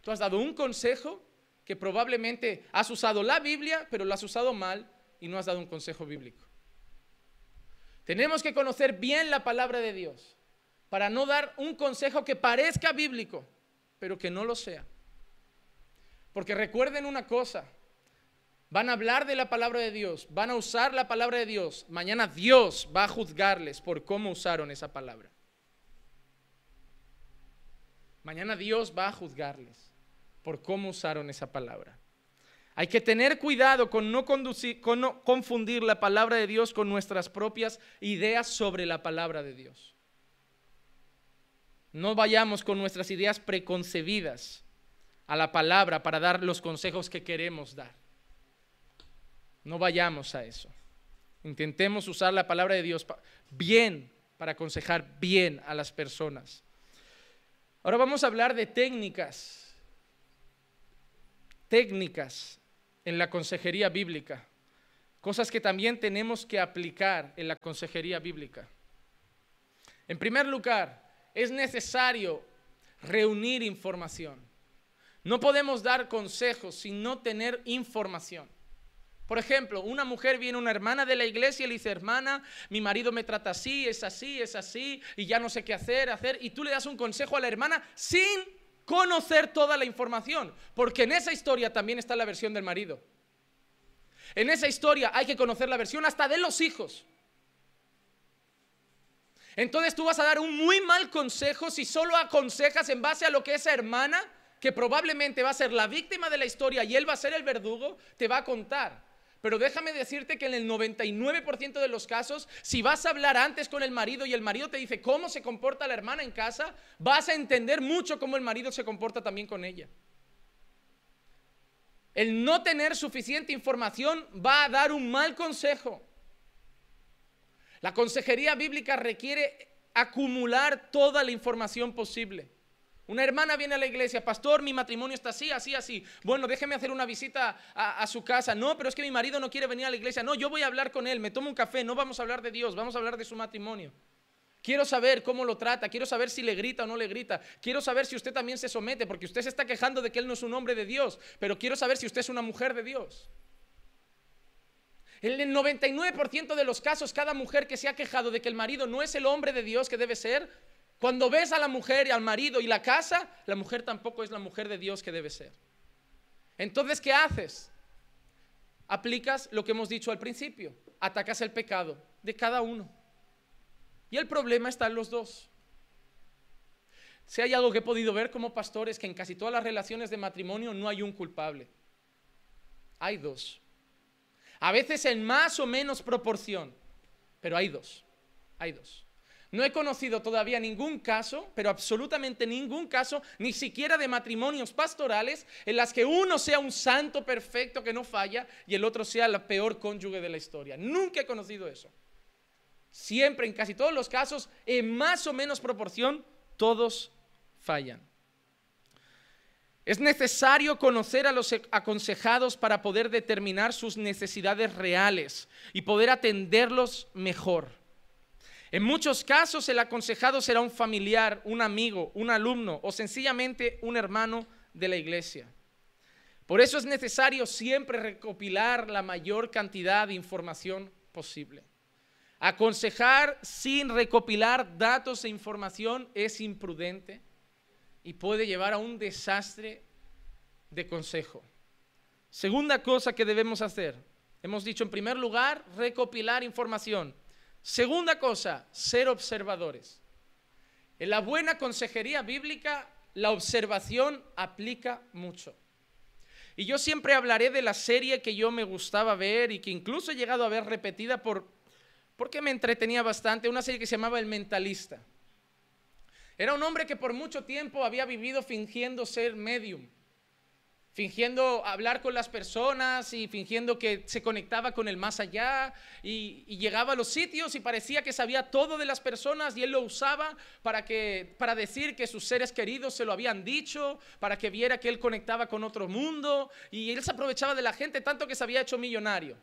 Tú has dado un consejo que probablemente has usado la Biblia, pero lo has usado mal y no has dado un consejo bíblico. Tenemos que conocer bien la palabra de Dios para no dar un consejo que parezca bíblico, pero que no lo sea. Porque recuerden una cosa, van a hablar de la palabra de Dios, van a usar la palabra de Dios, mañana Dios va a juzgarles por cómo usaron esa palabra. Mañana Dios va a juzgarles por cómo usaron esa palabra. Hay que tener cuidado con no, con no confundir la palabra de Dios con nuestras propias ideas sobre la palabra de Dios. No vayamos con nuestras ideas preconcebidas a la palabra para dar los consejos que queremos dar. No vayamos a eso. Intentemos usar la palabra de Dios bien para aconsejar bien a las personas. Ahora vamos a hablar de técnicas técnicas en la consejería bíblica, cosas que también tenemos que aplicar en la consejería bíblica. En primer lugar, es necesario reunir información. No podemos dar consejos sin no tener información. Por ejemplo, una mujer viene una hermana de la iglesia y le dice, hermana, mi marido me trata así, es así, es así, y ya no sé qué hacer, hacer, y tú le das un consejo a la hermana sin conocer toda la información, porque en esa historia también está la versión del marido. En esa historia hay que conocer la versión hasta de los hijos. Entonces tú vas a dar un muy mal consejo si solo aconsejas en base a lo que esa hermana, que probablemente va a ser la víctima de la historia y él va a ser el verdugo, te va a contar. Pero déjame decirte que en el 99% de los casos, si vas a hablar antes con el marido y el marido te dice cómo se comporta la hermana en casa, vas a entender mucho cómo el marido se comporta también con ella. El no tener suficiente información va a dar un mal consejo. La consejería bíblica requiere acumular toda la información posible. Una hermana viene a la iglesia, pastor, mi matrimonio está así, así, así. Bueno, déjeme hacer una visita a, su casa. No, pero es que mi marido no quiere venir a la iglesia. No, yo voy a hablar con él, me tomo un café, no vamos a hablar de Dios, vamos a hablar de su matrimonio. Quiero saber cómo lo trata, quiero saber si le grita o no le grita, quiero saber si usted también se somete, porque usted se está quejando de que él no es un hombre de Dios, pero quiero saber si usted es una mujer de Dios. En el 99% de los casos, cada mujer que se ha quejado de que el marido no es el hombre de Dios que debe ser, cuando ves a la mujer y al marido y la casa, la mujer tampoco es la mujer de Dios que debe ser. Entonces, ¿qué haces? Aplicas lo que hemos dicho al principio. Atacas el pecado de cada uno. Y el problema está en los dos. Si hay algo que he podido ver como pastor es que en casi todas las relaciones de matrimonio no hay un culpable. Hay dos. A veces en más o menos proporción, pero hay dos. Hay dos. No he conocido todavía ningún caso, pero absolutamente ningún caso, ni siquiera de matrimonios pastorales, en las que uno sea un santo perfecto que no falla y el otro sea la peor cónyuge de la historia. Nunca he conocido eso. Siempre, en casi todos los casos, en más o menos proporción, todos fallan. Es necesario conocer a los aconsejados para poder determinar sus necesidades reales y poder atenderlos mejor. En muchos casos el aconsejado será un familiar, un amigo, un alumno o sencillamente un hermano de la iglesia. Por eso es necesario siempre recopilar la mayor cantidad de información posible. Aconsejar sin recopilar datos e información es imprudente y puede llevar a un desastre de consejo. Segunda cosa que debemos hacer, hemos dicho en primer lugar, recopilar información. Segunda cosa, ser observadores. En la buena consejería bíblica, la observación aplica mucho. Y yo siempre hablaré de la serie que yo me gustaba ver y que incluso he llegado a ver repetida por, porque me entretenía bastante, una serie que se llamaba El Mentalista. Era un hombre que por mucho tiempo había vivido fingiendo ser medium fingiendo hablar con las personas y fingiendo que se conectaba con el más allá y, llegaba a los sitios y parecía que sabía todo de las personas y él lo usaba para, que, para decir que sus seres queridos se lo habían dicho, para que viera que él conectaba con otro mundo y él se aprovechaba de la gente tanto que se había hecho millonario.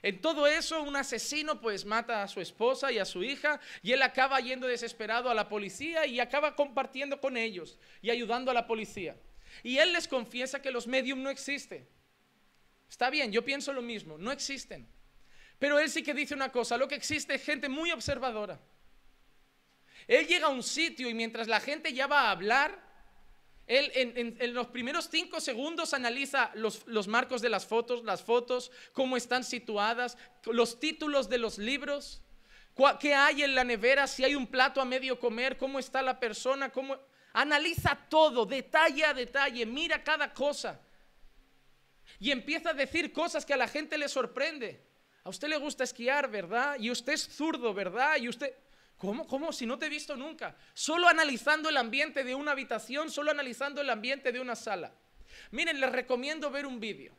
En todo eso, un asesino pues mata a su esposa y a su hija y él acaba yendo desesperado a la policía y acaba compartiendo con ellos y ayudando a la policía. Y él les confiesa que los medium no existen. Está bien, yo pienso lo mismo, no existen. Pero él sí que dice una cosa, lo que existe es gente muy observadora. Él llega a un sitio y mientras la gente ya va a hablar, él en, los primeros cinco segundos analiza los, los, marcos de las fotos, las fotos, cómo están situadas, los títulos de los libros, qué hay en la nevera, si hay un plato a medio comer, cómo está la persona, cómo... Analiza todo, detalle a detalle, mira cada cosa. Y empieza a decir cosas que a la gente le sorprende. A usted le gusta esquiar, ¿verdad? Y usted es zurdo, ¿verdad? Y usted... ¿Cómo? ¿Cómo? Si no te he visto nunca. Solo analizando el ambiente de una habitación, solo analizando el ambiente de una sala. Miren, les recomiendo ver un vídeo.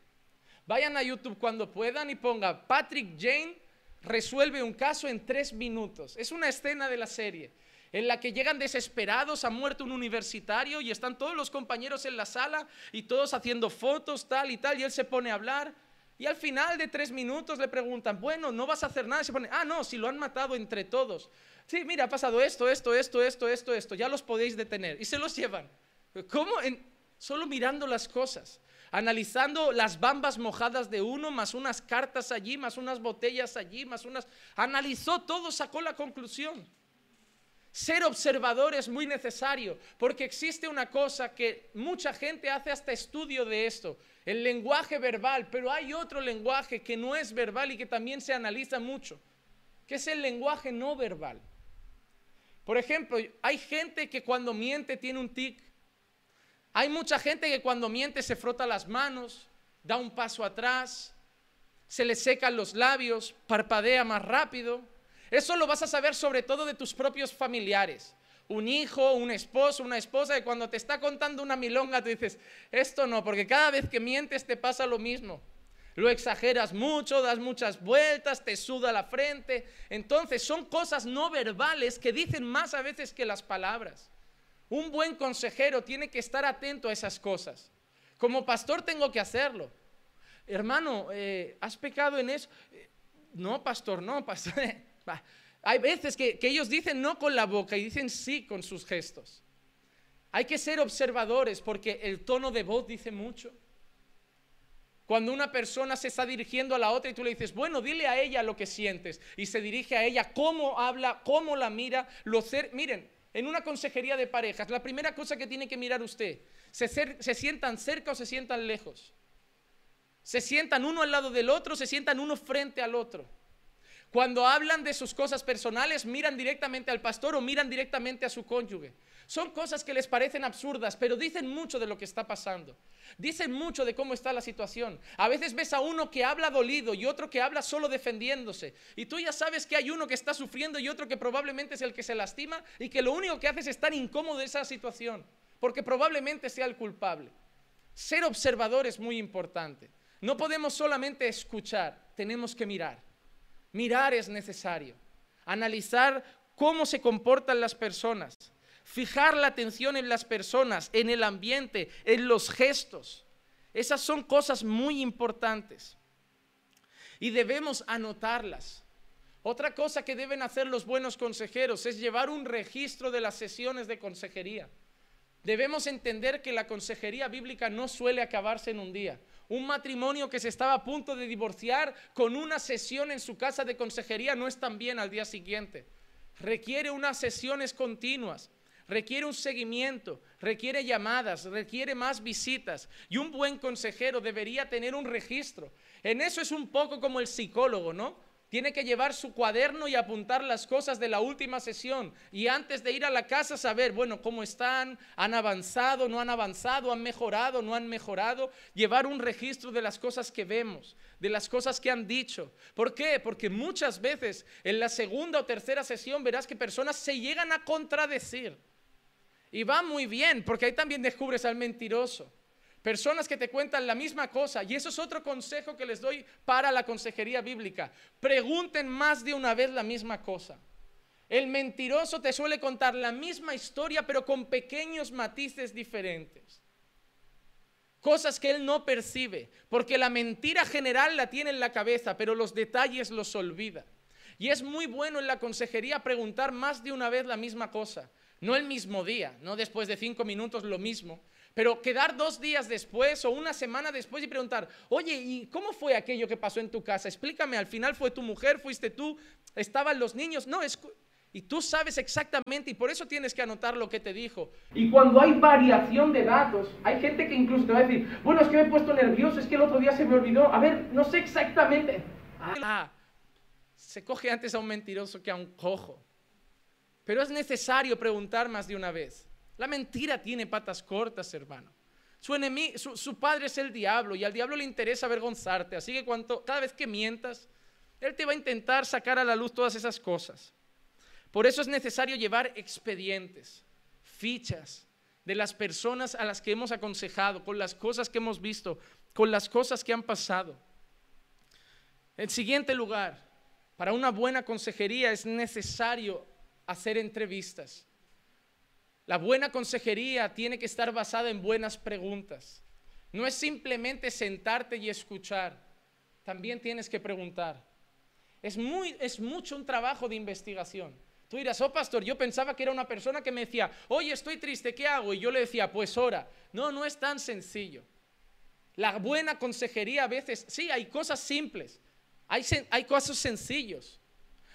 Vayan a YouTube cuando puedan y ponga Patrick Jane resuelve un caso en tres minutos. Es una escena de la serie en la que llegan desesperados, ha muerto un universitario y están todos los compañeros en la sala y todos haciendo fotos, tal y tal, y él se pone a hablar. Y al final de tres minutos le preguntan, bueno, no vas a hacer nada. Y se pone, ah, no, si lo han matado entre todos. Sí, mira, ha pasado esto, esto, esto, esto, esto, esto, ya los podéis detener. Y se los llevan. ¿Cómo? En, solo mirando las cosas, analizando las bambas mojadas de uno, más unas cartas allí, más unas botellas allí, más unas... Analizó todo, sacó la conclusión. Ser observador es muy necesario porque existe una cosa que mucha gente hace hasta estudio de esto, el lenguaje verbal, pero hay otro lenguaje que no es verbal y que también se analiza mucho, que es el lenguaje no verbal. Por ejemplo, hay gente que cuando miente tiene un tic, hay mucha gente que cuando miente se frota las manos, da un paso atrás, se le secan los labios, parpadea más rápido. Eso lo vas a saber sobre todo de tus propios familiares. Un hijo, un esposo, una esposa, que cuando te está contando una milonga, tú dices, esto no, porque cada vez que mientes te pasa lo mismo. Lo exageras mucho, das muchas vueltas, te suda la frente. Entonces son cosas no verbales que dicen más a veces que las palabras. Un buen consejero tiene que estar atento a esas cosas. Como pastor tengo que hacerlo. Hermano, eh, ¿has pecado en eso? Eh, no, pastor, no, pastor. Hay veces que, ellos dicen no con la boca y dicen sí con sus gestos. Hay que ser observadores porque el tono de voz dice mucho. Cuando una persona se está dirigiendo a la otra y tú le dices, bueno, dile a ella lo que sientes, y se dirige a ella, cómo habla, cómo la mira, lo. Miren, en una consejería de parejas, la primera cosa que tiene que mirar usted, ¿se, ¿se sientan cerca o se sientan lejos? ¿Se sientan uno al lado del otro, se sientan uno frente al otro? Cuando hablan de sus cosas personales, miran directamente al pastor o miran directamente a su cónyuge. Son cosas que les parecen absurdas, pero dicen mucho de lo que está pasando. Dicen mucho de cómo está la situación. A veces ves a uno que habla dolido y otro que habla solo defendiéndose. Y tú ya sabes que hay uno que está sufriendo y otro que probablemente es el que se lastima y que lo único que hace es estar incómodo de esa situación, porque probablemente sea el culpable. Ser observador es muy importante. No podemos solamente escuchar, tenemos que mirar. Mirar es necesario. Analizar cómo se comportan las personas. Fijar la atención en las personas, en el ambiente, en los gestos. Esas son cosas muy importantes. Y debemos anotarlas. Otra cosa que deben hacer los buenos consejeros es llevar un registro de las sesiones de consejería. Debemos entender que la consejería bíblica no suele acabarse en un día. Un matrimonio que se estaba a punto de divorciar con una sesión en su casa de consejería no es tan bien al día siguiente. Requiere unas sesiones continuas, requiere un seguimiento, requiere llamadas, requiere más visitas. Y un buen consejero debería tener un registro. En eso es un poco como el psicólogo, ¿no? Tiene que llevar su cuaderno y apuntar las cosas de la última sesión. Y antes de ir a la casa saber, bueno, cómo están, han avanzado, no han avanzado, han mejorado, no han mejorado. Llevar un registro de las cosas que vemos, de las cosas que han dicho. ¿Por qué? Porque muchas veces en la segunda o tercera sesión verás que personas se llegan a contradecir. Y va muy bien, porque ahí también descubres al mentiroso. Personas que te cuentan la misma cosa. Y eso es otro consejo que les doy para la consejería bíblica. Pregunten más de una vez la misma cosa. El mentiroso te suele contar la misma historia, pero con pequeños matices diferentes. Cosas que él no percibe, porque la mentira general la tiene en la cabeza, pero los detalles los olvida. Y es muy bueno en la consejería preguntar más de una vez la misma cosa, no el mismo día, no después de cinco minutos lo mismo, Pero quedar dos días después o una semana después y preguntar, oye, ¿y cómo fue aquello que pasó en tu casa? Explícame, al final fue tu mujer, fuiste tú, estaban los niños. No, es, y tú sabes exactamente y por eso tienes que anotar lo que te dijo. Y cuando hay variación de datos, hay gente que incluso te va a decir, bueno, es que me he puesto nervioso, es que el otro día se me olvidó. A ver, no sé exactamente. Ah, se coge antes a un mentiroso que a un cojo. Pero es necesario preguntar más de una vez. La mentira tiene patas cortas, hermano. Su, enemigo, su, padre es el diablo y al diablo le interesa avergonzarte. Así que cuando, cada vez que mientas, él te va a intentar sacar a la luz todas esas cosas. Por eso es necesario llevar expedientes, fichas de las personas a las que hemos aconsejado, con las cosas que hemos visto, con las cosas que han pasado. En siguiente lugar, para una buena consejería es necesario hacer entrevistas. La buena consejería tiene que estar basada en buenas preguntas. No es simplemente sentarte y escuchar, también tienes que preguntar. Es, muy, es mucho un trabajo de investigación. Tú dirás, oh pastor, yo pensaba que era una persona que me decía, oye, estoy triste, ¿qué hago? Y yo le decía, pues ora. No, no es tan sencillo. La buena consejería a veces, sí, hay cosas simples, hay, hay cosas sencillos.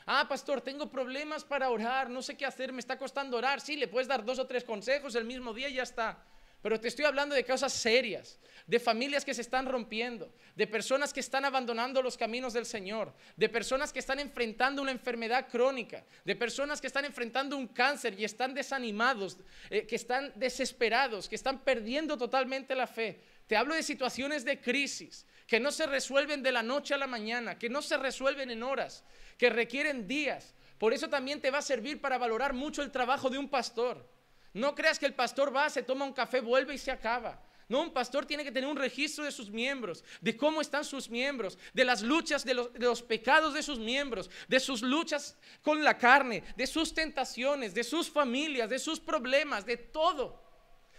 Ah, pastor, tengo problemas para orar, no sé qué hacer, me está costando orar. Sí, le puedes dar dos o tres consejos el mismo día y ya está. Pero te estoy hablando de cosas serias, de familias que se están rompiendo, de personas que están abandonando los caminos del Señor, de personas que están enfrentando una enfermedad crónica, de personas que están enfrentando un cáncer y están desanimados, eh, que están desesperados, que están perdiendo totalmente la fe. Te hablo de situaciones de crisis que no se resuelven de la noche a la mañana, que no se resuelven en horas, que requieren días. Por eso también te va a servir para valorar mucho el trabajo de un pastor. No creas que el pastor va, se toma un café, vuelve y se acaba. No, un pastor tiene que tener un registro de sus miembros, de cómo están sus miembros, de las luchas, de los, de los, pecados de sus miembros, de sus luchas con la carne, de sus tentaciones, de sus familias, de sus problemas, de todo.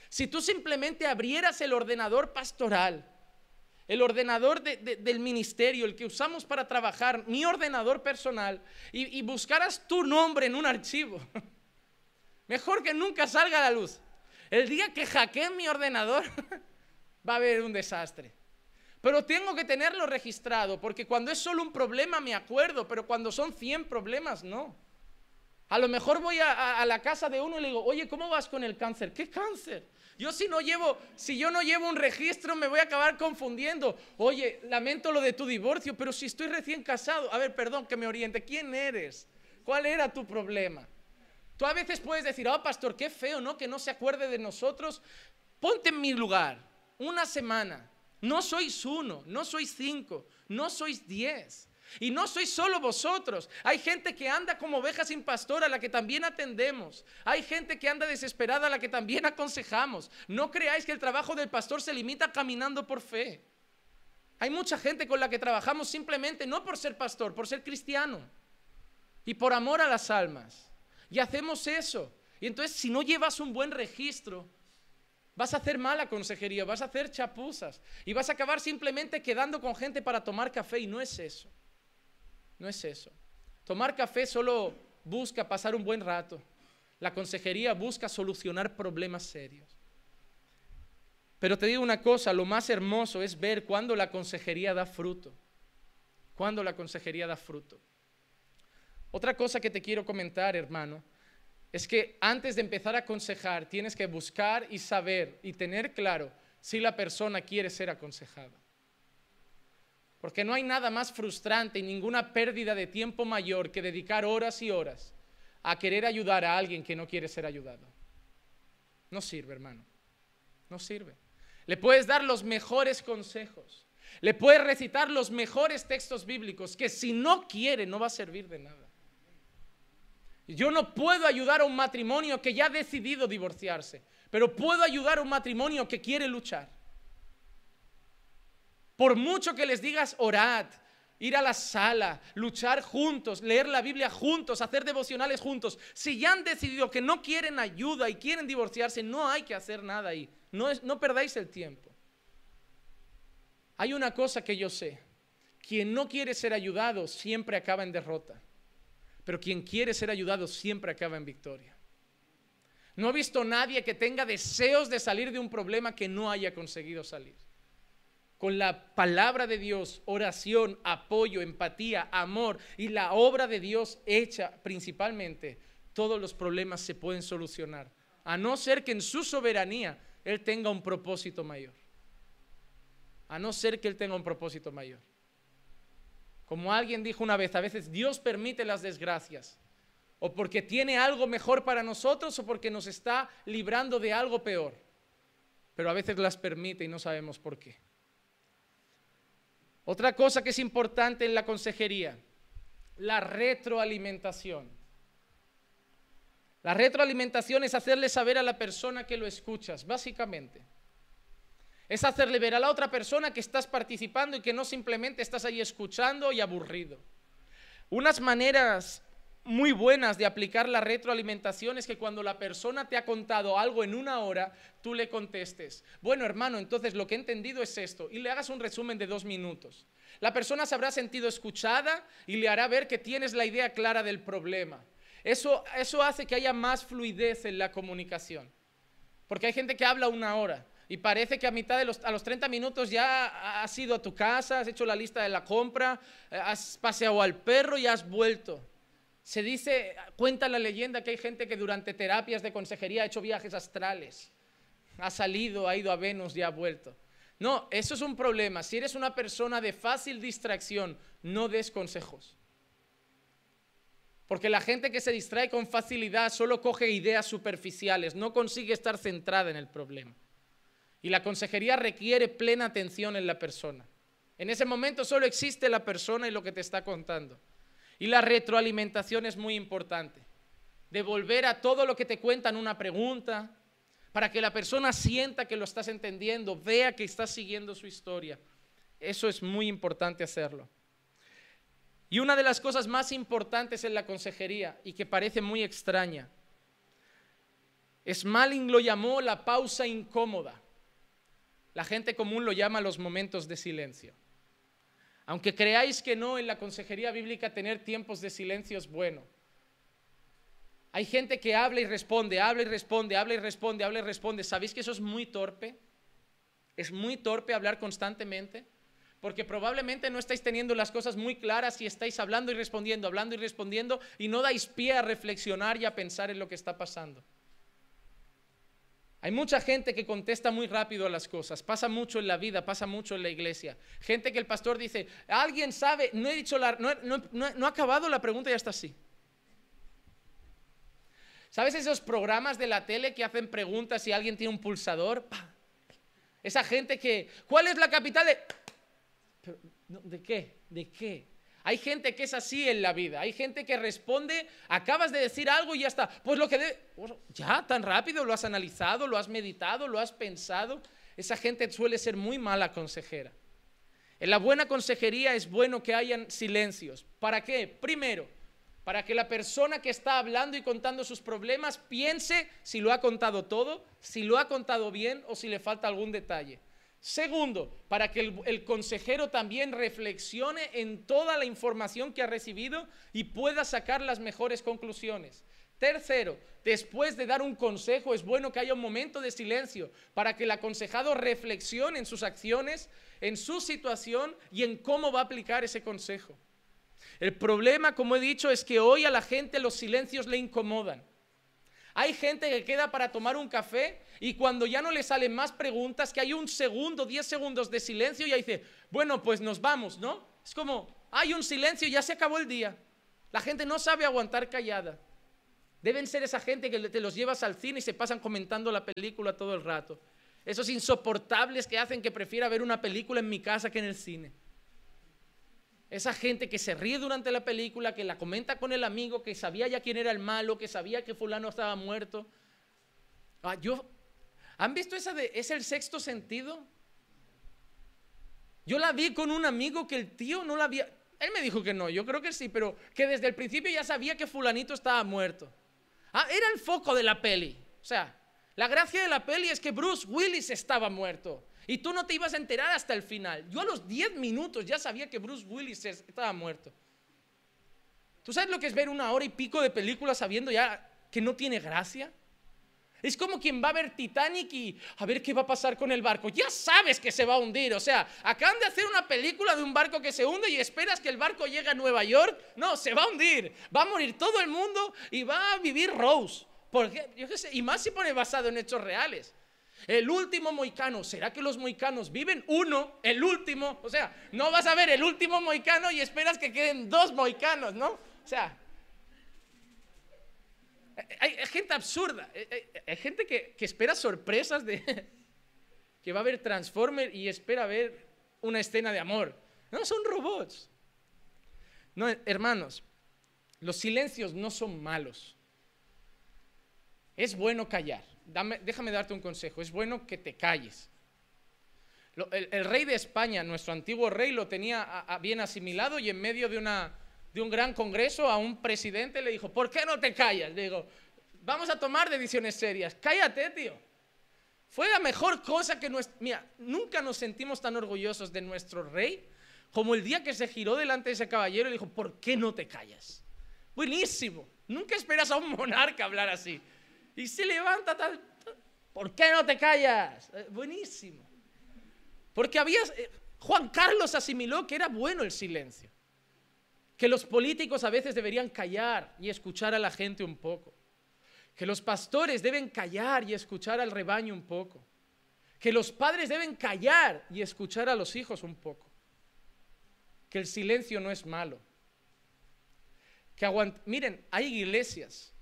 Si tú simplemente abrieras el ordenador pastoral el ordenador del ministerio, el que usamos para trabajar, mi ordenador personal, y, buscaras tu nombre en un archivo. Mejor que nunca salga a la luz. El día que hackeen mi ordenador, va a haber un desastre. Pero tengo que tenerlo registrado, porque cuando es solo un problema me acuerdo, pero cuando son 100 problemas, no. A lo mejor voy a la casa de uno y le digo, oye, ¿cómo vas con el cáncer? ¿Qué cáncer? Yo si no llevo, si yo no llevo un registro me voy a acabar confundiendo. Oye, lamento lo de tu divorcio, pero si estoy recién casado, a ver, perdón que me oriente, ¿quién eres? ¿Cuál era tu problema? Tú a veces puedes decir, oh pastor, qué feo, ¿no? Que no se acuerde de nosotros. Ponte en mi lugar, una semana. No sois uno, no sois cinco, no sois diez. Y no sois solo vosotros. Hay gente que anda como oveja sin pastor a la que también atendemos. Hay gente que anda desesperada a la que también aconsejamos. No creáis que el trabajo del pastor se limita caminando por fe. Hay mucha gente con la que trabajamos simplemente no por ser pastor, por ser cristiano. Y por amor a las almas. Y hacemos eso. Y entonces si no llevas un buen registro, vas a hacer mala consejería, vas a hacer chapuzas. Y vas a acabar simplemente quedando con gente para tomar café. Y no es eso. No es eso. Tomar café solo busca pasar un buen rato. La consejería busca solucionar problemas serios. Pero te digo una cosa, lo más hermoso es ver cuando la consejería da fruto. Cuando la consejería da fruto. Otra cosa que te quiero comentar, hermano, es que antes de empezar a aconsejar tienes que buscar y saber y tener claro si la persona quiere ser aconsejada. Porque no hay nada más frustrante y ninguna pérdida de tiempo mayor que dedicar horas y horas a querer ayudar a alguien que no quiere ser ayudado. No sirve, hermano. No sirve. Le puedes dar los mejores consejos. Le puedes recitar los mejores textos bíblicos que si no quiere no va a servir de nada. Yo no puedo ayudar a un matrimonio que ya ha decidido divorciarse, pero puedo ayudar a un matrimonio que quiere luchar. Por mucho que les digas orad, ir a la sala, luchar juntos, leer la Biblia juntos, hacer devocionales juntos, si ya han decidido que no quieren ayuda y quieren divorciarse, no hay que hacer nada ahí. No, no perdáis el tiempo. Hay una cosa que yo sé. Quien no quiere ser ayudado siempre acaba en derrota. Pero quien quiere ser ayudado siempre acaba en victoria. No he visto nadie que tenga deseos de salir de un problema que no haya conseguido salir. Con la palabra de Dios, oración, apoyo, empatía, amor y la obra de Dios hecha principalmente, todos los problemas se pueden solucionar. A no ser que en su soberanía Él tenga un propósito mayor. A no ser que Él tenga un propósito mayor. Como alguien dijo una vez, a veces Dios permite las desgracias o porque tiene algo mejor para nosotros o porque nos está librando de algo peor. Pero a veces las permite y no sabemos por qué. Otra cosa que es importante en la consejería, la retroalimentación. La retroalimentación es hacerle saber a la persona que lo escuchas, básicamente. Es hacerle ver a la otra persona que estás participando y que no simplemente estás ahí escuchando y aburrido. Unas maneras muy buenas de aplicar la retroalimentación es que cuando la persona te ha contado algo en una hora, tú le contestes, bueno hermano, entonces lo que he entendido es esto, y le hagas un resumen de dos minutos. La persona se habrá sentido escuchada y le hará ver que tienes la idea clara del problema. Eso, eso hace que haya más fluidez en la comunicación, porque hay gente que habla una hora. Y parece que a mitad de los, a los 30 minutos ya has ido a tu casa, has hecho la lista de la compra, eh, has paseado al perro y has vuelto. Se dice, cuenta la leyenda que hay gente que durante terapias de consejería ha hecho viajes astrales. Ha salido, ha ido a Venus y ha vuelto. No, eso es un problema. Si eres una persona de fácil distracción, no des consejos. Porque la gente que se distrae con facilidad solo coge ideas superficiales, no consigue estar centrada en el problema. Y la consejería requiere plena atención en la persona. En ese momento solo existe la persona y lo que te está contando. Y la retroalimentación es muy importante. Devolver a todo lo que te cuentan una pregunta, para que la persona sienta que lo estás entendiendo, vea que estás siguiendo su historia. Eso es muy importante hacerlo. Y una de las cosas más importantes en la consejería y que parece muy extraña, Smalling lo llamó la pausa incómoda. La gente común lo llama los momentos de silencio. Aunque creáis que no, en la consejería bíblica tener tiempos de silencio es bueno. Hay gente que habla y responde, habla y responde, habla y responde, habla y responde. ¿Sabéis que eso es muy torpe? Es muy torpe hablar constantemente. Porque probablemente no estáis teniendo las cosas muy claras y estáis hablando y respondiendo, hablando y respondiendo y no dais pie a reflexionar y a pensar en lo que está pasando. Hay mucha gente que contesta muy rápido a las cosas, pasa mucho en la vida, pasa mucho en la iglesia. Gente que el pastor dice, alguien sabe, no he dicho la, no, no, acabado la pregunta y ya está así. ¿Sabes esos programas de la tele que hacen preguntas si alguien tiene un pulsador? Esa gente que, ¿cuál es la capital de... ¿De qué? ¿De qué? Hay gente que es así en la vida. Hay gente que responde, acabas de decir algo y ya está. Pues lo que debe... Ya, tan rápido, lo has analizado, lo has meditado, lo has pensado. Esa gente suele ser muy mala consejera. En la buena consejería es bueno que hayan silencios. ¿Para qué? Primero, para que la persona que está hablando y contando sus problemas piense si lo ha contado todo, si lo ha contado bien o si le falta algún detalle. Segundo, para que el, consejero también reflexione en toda la información que ha recibido y pueda sacar las mejores conclusiones. Tercero, después de dar un consejo es bueno que haya un momento de silencio para que el aconsejado reflexione en sus acciones, en su situación y en cómo va a aplicar ese consejo. El problema, como he dicho, es que hoy a la gente los silencios le incomodan. Hay gente que queda para tomar un café y cuando ya no le salen más preguntas, que hay un segundo, diez segundos de silencio, ya dice, bueno, pues nos vamos, ¿no? Es como, hay un silencio, ya se acabó el día. La gente no sabe aguantar callada. Deben ser esa gente que te los llevas al cine y se pasan comentando la película todo el rato. Esos insoportables que hacen que prefiera ver una película en mi casa que en el cine. Esa gente que se ríe durante la película, que la comenta con el amigo, que sabía ya quién era el malo, que sabía que fulano estaba muerto. Ah, yo, ¿Han visto esa de, es el sexto sentido? Yo la vi con un amigo que el tío no la había... Él me dijo que no, yo creo que sí, pero que desde el principio ya sabía que fulanito estaba muerto. Ah, era el foco de la peli. O sea, la gracia de la peli es que Bruce Willis estaba muerto. Y tú no te ibas a enterar hasta el final. Yo a los 10 minutos ya sabía que Bruce Willis estaba muerto. ¿Tú sabes lo que es ver una hora y pico de película sabiendo ya que no tiene gracia? Es como quien va a ver Titanic y a ver qué va a pasar con el barco. Ya sabes que se va a hundir. O sea, acaban de hacer una película de un barco que se hunde y esperas que el barco llegue a Nueva York. No, se va a hundir. Va a morir todo el mundo y va a vivir Rose. Porque, qué y más si pone basado en hechos reales. El último moicano, ¿será que los moicanos viven? Uno, el último. O sea, no vas a ver el último moicano y esperas que queden dos moicanos, ¿no? O sea, hay, gente absurda, hay, gente que, espera sorpresas de que va a haber Transformer y espera ver una escena de amor. No, son robots. No, hermanos, los silencios no son malos. Es bueno callar. Déjame darte un consejo. Es bueno que te calles. el, rey de España, nuestro antiguo rey, lo tenía bien asimilado y en medio de una, de un gran congreso a un presidente le dijo, ¿por qué no te callas? Le digo, vamos a tomar decisiones serias. Cállate, tío. Fue la mejor cosa que. Mira, nunca nos sentimos tan orgullosos de nuestro rey como el día que se giró delante de ese caballero y le dijo, ¿por qué no te callas? Buenísimo. Nunca esperas a un monarca hablar así. Y se levanta tal... ¿Por qué no te callas? Eh, buenísimo. Porque había... Eh, Juan Carlos asimiló que era bueno el silencio que los políticos a veces deberían callar y escuchar a la gente un poco, que los pastores deben callar y escuchar al rebaño un poco, que los padres deben callar y escuchar a los hijos un poco, que el silencio no es malo, que miren, hay iglesias,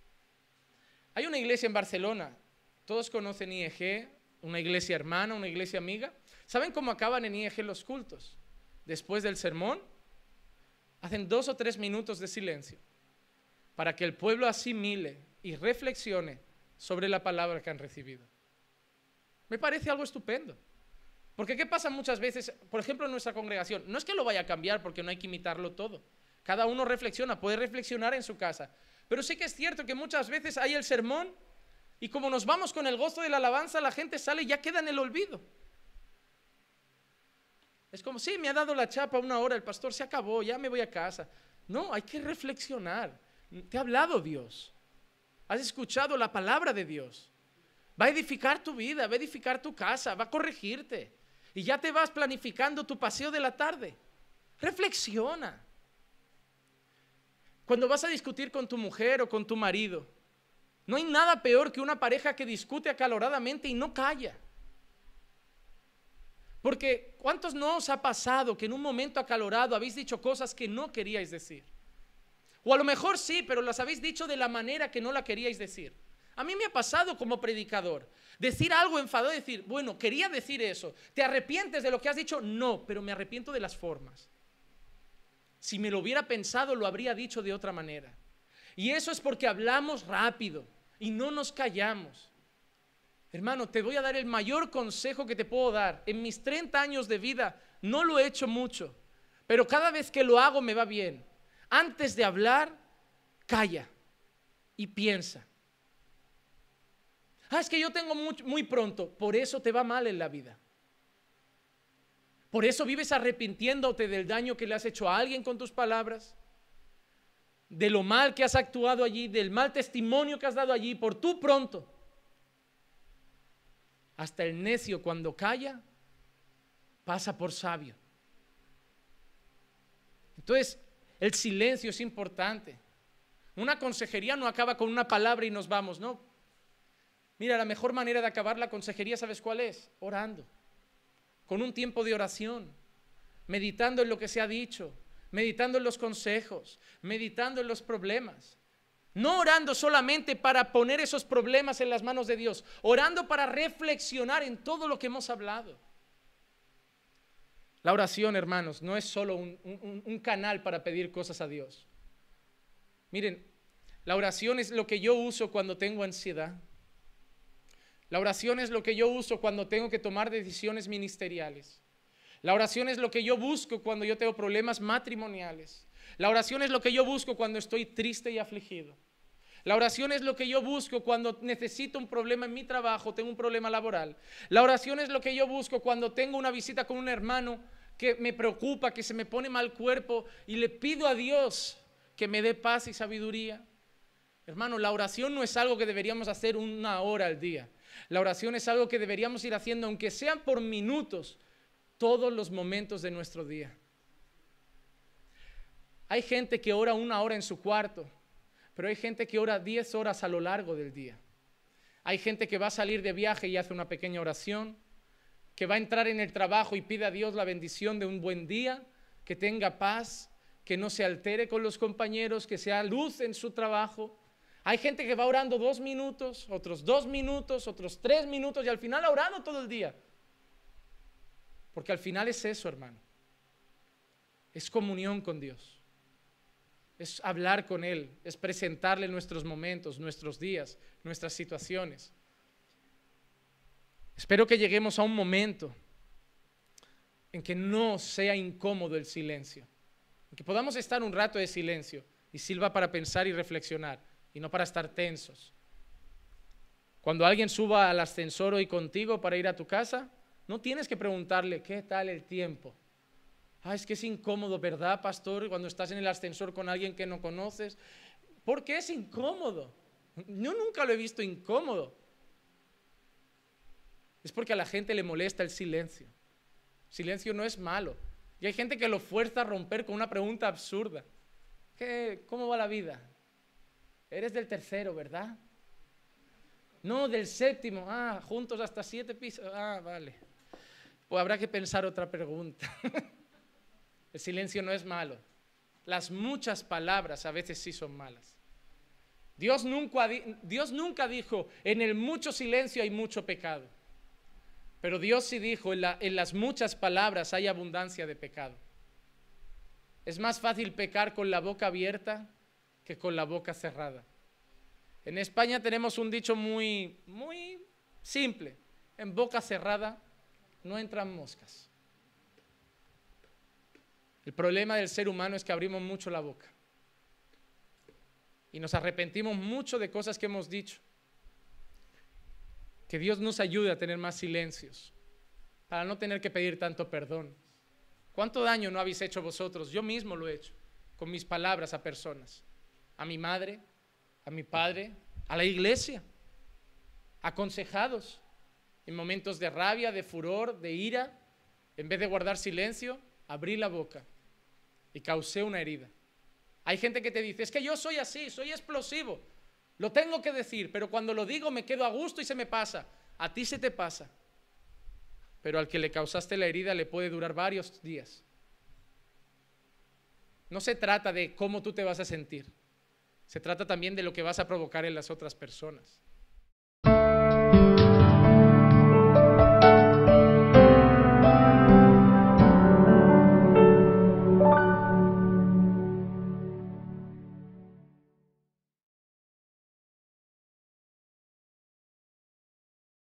hay una iglesia en Barcelona, todos conocen IEG, una iglesia hermana, una iglesia amiga, ¿saben cómo acaban en IEG los cultos? Después del sermón, hacen dos o tres minutos de silencio para que el pueblo asimile y reflexione sobre la palabra que han recibido. Me parece algo estupendo. Porque ¿qué pasa muchas veces, por ejemplo, en nuestra congregación? No es que lo vaya a cambiar porque no hay que imitarlo todo. Cada uno reflexiona, puede reflexionar en su casa. Pero sí que es cierto que muchas veces hay el sermón y como nos vamos con el gozo de la alabanza, la gente sale y ya queda en el olvido. Es como, sí, me ha dado la chapa una hora, el pastor se acabó, ya me voy a casa. No, hay que reflexionar. Te ha hablado Dios. Has escuchado la palabra de Dios. Va a edificar tu vida, va a edificar tu casa, va a corregirte. Y ya te vas planificando tu paseo de la tarde. Reflexiona. Cuando vas a discutir con tu mujer o con tu marido, no hay nada peor que una pareja que discute acaloradamente y no calla. Porque ¿cuántos no os ha pasado que en un momento acalorado habéis dicho cosas que no queríais decir? O a lo mejor sí, pero las habéis dicho de la manera que no la queríais decir. A mí me ha pasado como predicador decir algo enfadado, decir, bueno, quería decir eso. ¿Te arrepientes de lo que has dicho? No, pero me arrepiento de las formas. Si me lo hubiera pensado, lo habría dicho de otra manera. Y eso es porque hablamos rápido y no nos callamos. Hermano, te voy a dar el mayor consejo que te puedo dar. En mis 30 años de vida no lo he hecho mucho, pero cada vez que lo hago me va bien. Antes de hablar, calla y piensa. Ah, es que yo tengo muy, muy pronto, por eso te va mal en la vida. Por eso vives arrepintiéndote del daño que le has hecho a alguien con tus palabras, de lo mal que has actuado allí, del mal testimonio que has dado allí, por tú pronto. Hasta el necio cuando calla pasa por sabio. Entonces, el silencio es importante. Una consejería no acaba con una palabra y nos vamos, no. Mira, la mejor manera de acabar la consejería, ¿sabes cuál es? Orando. Con un tiempo de oración, meditando en lo que se ha dicho, meditando en los consejos, meditando en los problemas. No orando solamente para poner esos problemas en las manos de Dios, orando para reflexionar en todo lo que hemos hablado. La oración, hermanos, no es solo un, canal para pedir cosas a Dios. Miren, la oración es lo que yo uso cuando tengo ansiedad. La oración es lo que yo uso cuando tengo que tomar decisiones ministeriales. La oración es lo que yo busco cuando yo tengo problemas matrimoniales. La oración es lo que yo busco cuando estoy triste y afligido. La oración es lo que yo busco cuando necesito un problema en mi trabajo, tengo un problema laboral. La oración es lo que yo busco cuando tengo una visita con un hermano que me preocupa, que se me pone mal cuerpo y le pido a Dios que me dé paz y sabiduría. Hermano, la oración no es algo que deberíamos hacer una hora al día. La oración es algo que deberíamos ir haciendo, aunque sean por minutos, todos los momentos de nuestro día. Hay gente que ora una hora en su cuarto, pero hay gente que ora diez horas a lo largo del día. Hay gente que va a salir de viaje y hace una pequeña oración, que va a entrar en el trabajo y pide a Dios la bendición de un buen día, que tenga paz, que no se altere con los compañeros, que sea luz en su trabajo. Hay gente que va orando dos minutos, otros dos minutos, otros tres minutos y al final ha orado todo el día. Porque al final es eso, hermano. Es comunión con Dios. Es hablar con Él, es presentarle nuestros momentos, nuestros días, nuestras situaciones. Espero que lleguemos a un momento en que no sea incómodo el silencio, en que podamos estar un rato de silencio y sirva para pensar y reflexionar y no para estar tensos. Cuando alguien suba al ascensor hoy contigo para ir a tu casa, no tienes que preguntarle qué tal el tiempo. Ah, es que es incómodo, ¿verdad, pastor? Cuando estás en el ascensor con alguien que no conoces. ¿Por qué es incómodo? Yo nunca lo he visto incómodo. Es porque a la gente le molesta el silencio. Silencio no es malo. Y hay gente que lo fuerza a romper con una pregunta absurda. ¿Qué, ¿Cómo va la vida? Eres del tercero, ¿verdad? No, del séptimo. Ah, juntos hasta siete pisos. Ah, vale. Pues habrá que pensar otra pregunta. El silencio no es malo. Las muchas palabras a veces sí son malas. Dios nunca, dijo, en el mucho silencio hay mucho pecado. Pero Dios sí dijo, en las muchas palabras hay abundancia de pecado. Es más fácil pecar con la boca abierta con la boca cerrada. En España tenemos un dicho muy, muy simple. En boca cerrada no entran moscas. El problema del ser humano es que abrimos mucho la boca. Y nos arrepentimos mucho de cosas que hemos dicho. Que Dios nos ayude a tener más silencios, para no tener que pedir tanto perdón. ¿Cuánto daño no habéis hecho vosotros? Yo mismo lo he hecho, con mis palabras a personas a mi madre, a mi padre, a la iglesia, aconsejados en momentos de rabia, de furor, de ira, en vez de guardar silencio, abrí la boca y causé una herida. Hay gente que te dice, es que yo soy así, soy explosivo, lo tengo que decir, pero cuando lo digo me quedo a gusto y se me pasa. A ti se te pasa, pero al que le causaste la herida le puede durar varios días. No se trata de cómo tú te vas a sentir. Se trata también de lo que vas a provocar en las otras personas.